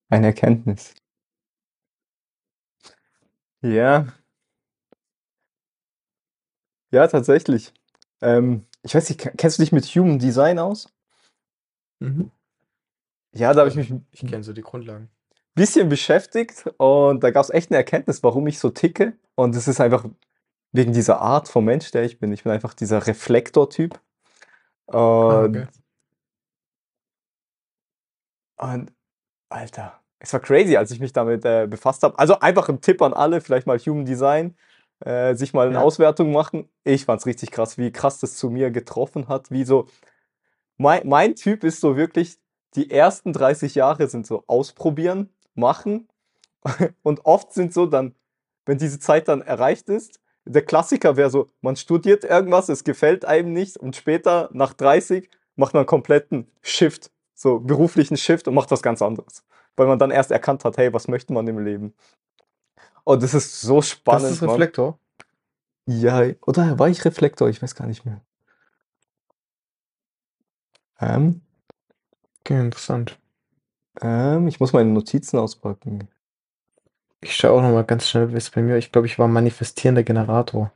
Eine Erkenntnis. Ja. Ja, tatsächlich. Ähm, ich weiß nicht, kennst du dich mit Human Design aus? Mhm. Ja, da habe ich mich Ich kenne so die Grundlagen. Bisschen beschäftigt und da gab es echt eine Erkenntnis, warum ich so ticke. Und es ist einfach wegen dieser Art vom Mensch, der ich bin. Ich bin einfach dieser Reflektor-Typ. Ah, Und, okay. und Alter, es war crazy, als ich mich damit äh, befasst habe. Also einfach ein Tipp an alle, vielleicht mal Human Design, äh, sich mal eine Ja. Auswertung machen. Ich fand's richtig krass, wie krass das zu mir getroffen hat. Wie so, mein, mein Typ ist so wirklich, die ersten 30 Jahre sind so ausprobieren, machen. Und oft sind so dann, wenn diese Zeit dann erreicht ist, der Klassiker wäre so, man studiert irgendwas, es gefällt einem nicht und später, nach 30, macht man einen kompletten Shift, so beruflichen Shift und macht was ganz anderes. Weil man dann erst erkannt hat, hey, was möchte man im Leben? Und das ist so spannend. das ist Mann. Reflektor. Ja, oder war ich Reflektor? Ich weiß gar nicht mehr. Ähm, Okay, interessant. Ähm, ich muss meine Notizen auspacken. Ich schaue auch noch mal ganz schnell, wie es bei mir. Ich glaube, ich war manifestierender Generator.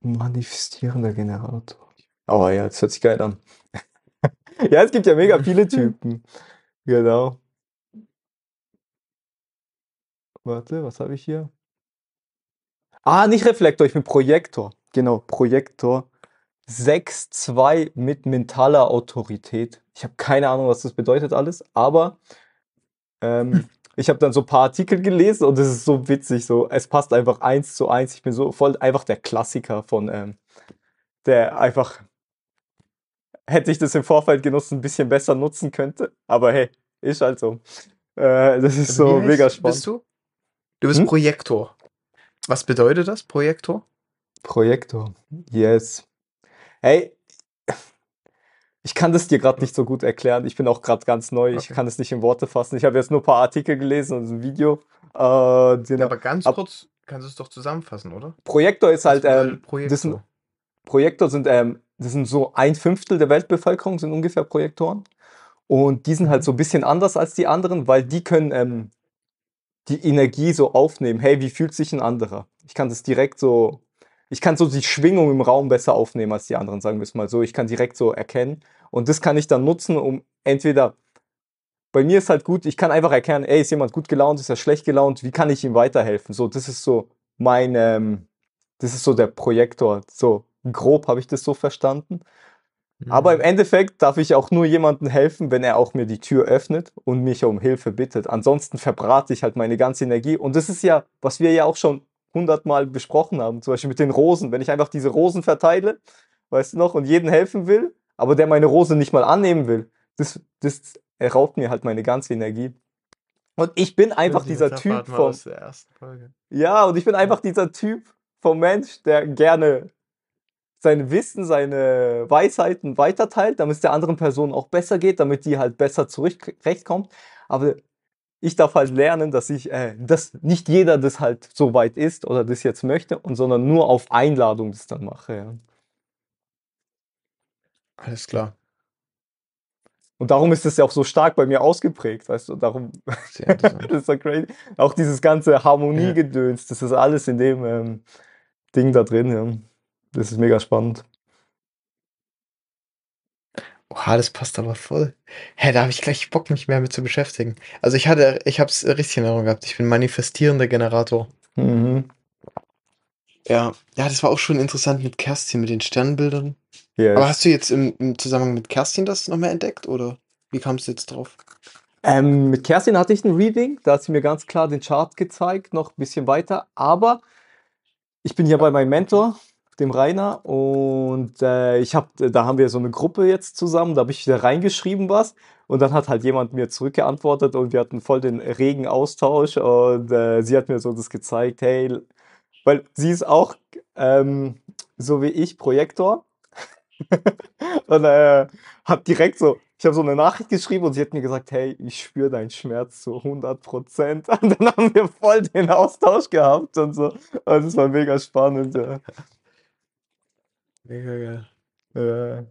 Manifestierender Generator. Oh ja, das hört sich geil an. ja, es gibt ja mega viele Typen. Genau. Warte, was habe ich hier? Ah, nicht Reflektor, ich bin Projektor. Genau, Projektor. 6-2 mit mentaler Autorität. Ich habe keine Ahnung, was das bedeutet alles, aber ähm, ich habe dann so ein paar Artikel gelesen und es ist so witzig. So, es passt einfach eins zu eins. Ich bin so voll einfach der Klassiker von, ähm, der einfach, hätte ich das im Vorfeld genutzt, ein bisschen besser nutzen könnte. Aber hey, ist halt so. Äh, das ist so wie mega spannend. Bist du? Du bist Hm? Projektor. Was bedeutet das, Projektor? Projektor. Yes. Hey, ich kann das dir gerade nicht so gut erklären. Ich bin auch gerade ganz neu. Ich Okay. kann es nicht in Worte fassen. Ich habe jetzt nur ein paar Artikel gelesen und ein Video. Äh, den, Aber ganz Ab- kurz kannst du es doch zusammenfassen, oder? Projektor ist halt, ähm, Projektor. das sind, Projektor sind, ähm, das sind so ein Fünftel der Weltbevölkerung sind ungefähr Projektoren. Und die sind halt Mhm. so ein bisschen anders als die anderen, weil die können ähm, die Energie so aufnehmen. Hey, wie fühlt sich ein anderer? Ich kann das direkt so, ich kann so die Schwingung im Raum besser aufnehmen als die anderen, sagen wir es mal so. Ich kann direkt so erkennen. Und das kann ich dann nutzen, um entweder, bei mir ist halt gut, ich kann einfach erkennen, ey, ist jemand gut gelaunt, ist er schlecht gelaunt, wie kann ich ihm weiterhelfen? So, das ist so mein, ähm, das ist so der Projektor. So grob habe ich das so verstanden. Aber im Mhm. Endeffekt darf ich auch nur jemandem helfen, wenn er auch mir die Tür öffnet und mich um Hilfe bittet. Ansonsten verbrate ich halt meine ganze Energie. Und das ist ja, was wir ja auch schon hundertmal besprochen haben, zum Beispiel mit den Rosen. Wenn ich einfach diese Rosen verteile, weißt du noch, und jedem helfen will, aber der meine Rose nicht mal annehmen will, das, das raubt mir halt meine ganze Energie. Und ich bin einfach Die dieser Typ vom, ja, und ich bin einfach dieser Typ vom Mensch, der gerne sein Wissen, seine Weisheiten weiterteilt, damit es der anderen Person auch besser geht, damit die halt besser zurechtkommt. Aber ich darf halt lernen, dass ich, äh, dass nicht jeder das halt so weit ist oder das jetzt möchte, und sondern nur auf Einladung das dann mache. Ja. Alles klar. Und darum ist es ja auch so stark bei mir ausgeprägt, weißt du, darum, das ist so crazy. Auch dieses ganze Harmoniegedöns, das ist alles in dem ähm, Ding da drin, ja. Das ist mega spannend. Oha, das passt aber voll. Hä, da habe ich gleich Bock, mich mehr mit zu beschäftigen. Also ich hatte, ich habe es richtig in Erinnerung gehabt. Ich bin manifestierender Generator. Mhm. Ja, ja, das war auch schon interessant mit Kerstin, mit den Sternbildern. Yes. Aber hast du jetzt im, im Zusammenhang mit Kerstin das noch mehr entdeckt oder wie kamst du jetzt drauf? Ähm, mit Kerstin hatte ich ein Reading, da hat sie mir ganz klar den Chart gezeigt, noch ein bisschen weiter. Aber ich bin hier bei meinem Mentor, dem Rainer, und äh, ich habe, da haben wir so eine Gruppe jetzt zusammen, da habe ich wieder reingeschrieben was. Und dann hat halt jemand mir zurückgeantwortet und wir hatten voll den regen Austausch und äh, sie hat mir so das gezeigt, hey, weil sie ist auch ähm, so wie ich Projektor und äh, hat direkt so, ich habe so eine Nachricht geschrieben und sie hat mir gesagt, hey, ich spüre deinen Schmerz zu 100 Prozent. Und dann haben wir voll den Austausch gehabt und so. Und das war mega spannend. Ja. Mega geil. Ja.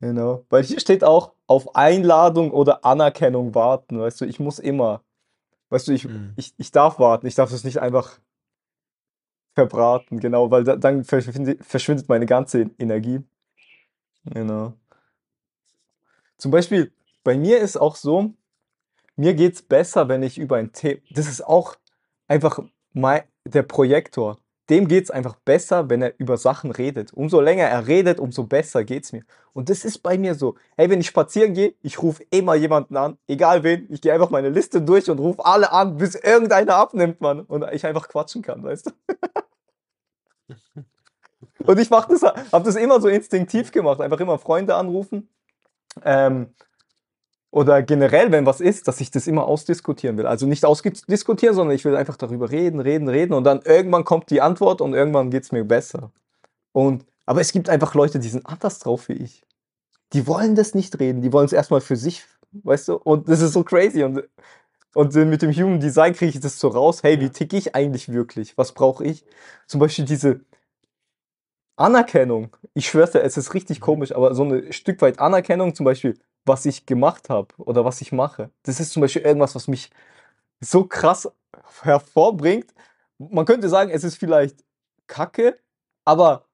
Genau. Weil hier steht auch auf Einladung oder Anerkennung warten. Weißt du, ich muss immer. Weißt du, ich, Mhm. ich, ich darf warten. Ich darf das nicht einfach verbraten. Genau, weil da, dann verschwindet, meine ganze Energie. Genau. Zum Beispiel, bei mir ist auch so, mir geht's besser, wenn ich über ein Thema. Das ist auch einfach mein, der Projektor. Dem geht's einfach besser, wenn er über Sachen redet. Umso länger er redet, umso besser geht's mir. Und das ist bei mir so. Hey, wenn ich spazieren gehe, ich rufe immer jemanden an, egal wen. Ich gehe einfach meine Liste durch und rufe alle an, bis irgendeiner abnimmt, Mann. Und ich einfach quatschen kann, weißt du? Und ich mach das, habe das immer so instinktiv gemacht, einfach immer Freunde anrufen. Ähm, oder generell, wenn was ist, dass ich das immer ausdiskutieren will. Also nicht ausdiskutieren, sondern ich will einfach darüber reden, reden, reden und dann irgendwann kommt die Antwort und irgendwann geht's mir besser. Und, aber es gibt einfach Leute, die sind anders drauf wie ich. Die wollen das nicht reden, die wollen es erstmal für sich, weißt du? Und das ist so crazy. Und, und mit dem Human Design kriege ich das so raus, hey, wie ticke ich eigentlich wirklich? Was brauche ich? Zum Beispiel diese Anerkennung. Ich schwör's dir, es ist richtig komisch, aber so ein Stück weit Anerkennung, zum Beispiel, was ich gemacht habe oder was ich mache. Das ist zum Beispiel irgendwas, was mich so krass hervorbringt. Man könnte sagen, es ist vielleicht Kacke, aber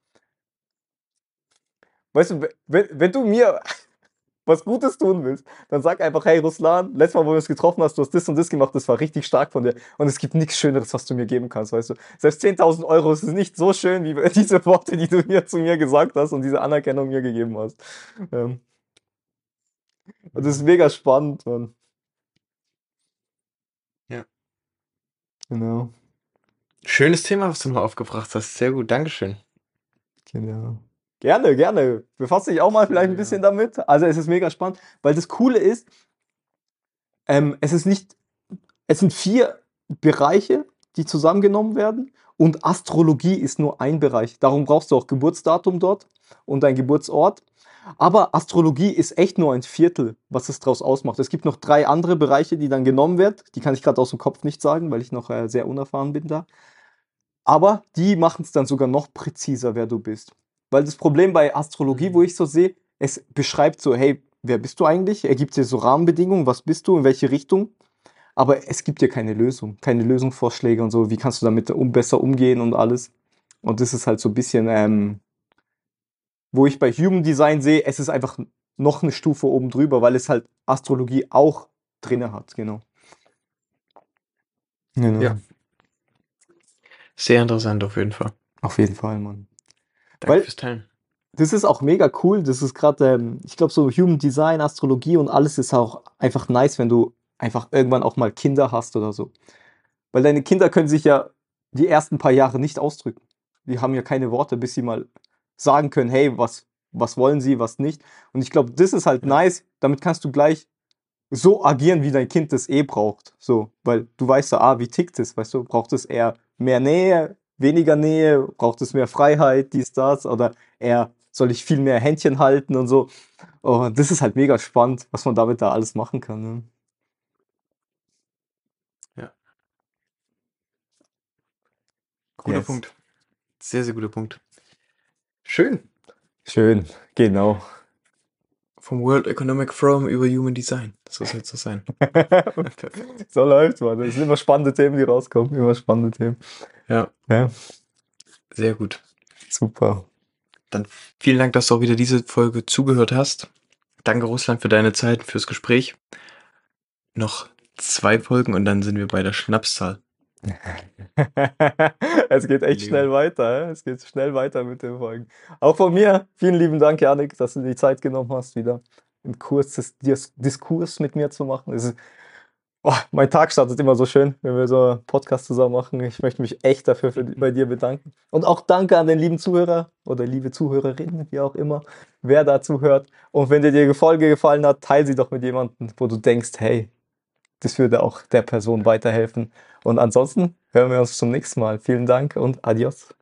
weißt du, wenn, wenn du mir was Gutes tun willst, dann sag einfach, hey Ruslan, letztes Mal, wo wir uns getroffen hast, du hast das und das gemacht, das war richtig stark von dir. Und es gibt nichts Schöneres, was du mir geben kannst, weißt du. Selbst 10.000 Euro ist nicht so schön, wie diese Worte, die du mir zu mir gesagt hast und diese Anerkennung mir gegeben hast. Ähm. Und das ist mega spannend, Mann. Ja. Genau. Schönes Thema, was du noch aufgebracht hast. Sehr gut, Dankeschön. Genau. Gerne, gerne. Befasse dich auch mal vielleicht ein bisschen damit. Also es ist mega spannend, weil das Coole ist, ähm, es ist nicht, es sind vier Bereiche, die zusammengenommen werden und Astrologie ist nur ein Bereich. Darum brauchst du auch Geburtsdatum dort und dein Geburtsort. Aber Astrologie ist echt nur ein Viertel, was es daraus ausmacht. Es gibt noch drei andere Bereiche, die dann genommen werden. Die kann ich gerade aus dem Kopf nicht sagen, weil ich noch äh, sehr unerfahren bin da. Aber die machen es dann sogar noch präziser, wer du bist. Weil das Problem bei Astrologie, wo ich so sehe, es beschreibt so, hey, wer bist du eigentlich? Er gibt dir so Rahmenbedingungen, was bist du, in welche Richtung. Aber es gibt dir keine Lösung, keine Lösungsvorschläge und so. Wie kannst du damit um, besser umgehen und alles? Und das ist halt so ein bisschen, ähm, wo ich bei Human Design sehe, es ist einfach noch eine Stufe oben drüber, weil es halt Astrologie auch drinne hat, genau. genau. Ja. Sehr interessant auf jeden Fall. Auf jeden Fall, Mann. Danke Weil- fürs Teilen. Das ist auch mega cool. Das ist gerade, ähm, ich glaube, so Human Design, Astrologie und alles ist auch einfach nice, wenn du einfach irgendwann auch mal Kinder hast oder so. Weil deine Kinder können sich ja die ersten paar Jahre nicht ausdrücken. Die haben ja keine Worte, bis sie mal sagen können, hey, was, was wollen sie, was nicht. Und ich glaube, das ist halt nice. Damit kannst du gleich so agieren, wie dein Kind das eh braucht. So, weil du weißt ja, ah, wie tickt es, weißt du, braucht es eher mehr Nähe, weniger Nähe, braucht es mehr Freiheit, dies, das, oder eher soll ich viel mehr Händchen halten und so. Oh, das ist halt mega spannend, was man damit da alles machen kann. Ne? Ja. Guter Yes. Punkt. Sehr, sehr guter Punkt. Schön. Schön, genau. Vom World Economic Forum über Human Design. So soll es so sein. Perfekt. so läuft's, man. Das sind immer spannende Themen, die rauskommen. Immer spannende Themen. Ja, Ja, sehr gut. super. Vielen Dank, dass du auch wieder diese Folge zugehört hast. Danke, Russland, für deine Zeit, fürs Gespräch. Noch zwei Folgen und dann sind wir bei der Schnapszahl. es geht echt schnell weiter. Es geht schnell weiter mit den Folgen. Auch von mir vielen lieben Dank, Janik, dass du die Zeit genommen hast, wieder einen Kurs des Dis Diskurs mit mir zu machen. Ist, oh, mein Tag startet immer so schön, wenn wir so einen Podcast zusammen machen. Ich möchte mich echt dafür für, bei dir bedanken. Und auch danke an den lieben Zuhörer oder liebe Zuhörerinnen, wie auch immer, wer da zuhört. Und wenn dir die Folge gefallen hat, teile sie doch mit jemandem, wo du denkst, hey, das würde auch der Person weiterhelfen. Und ansonsten hören wir uns zum nächsten Mal. Vielen Dank und adios.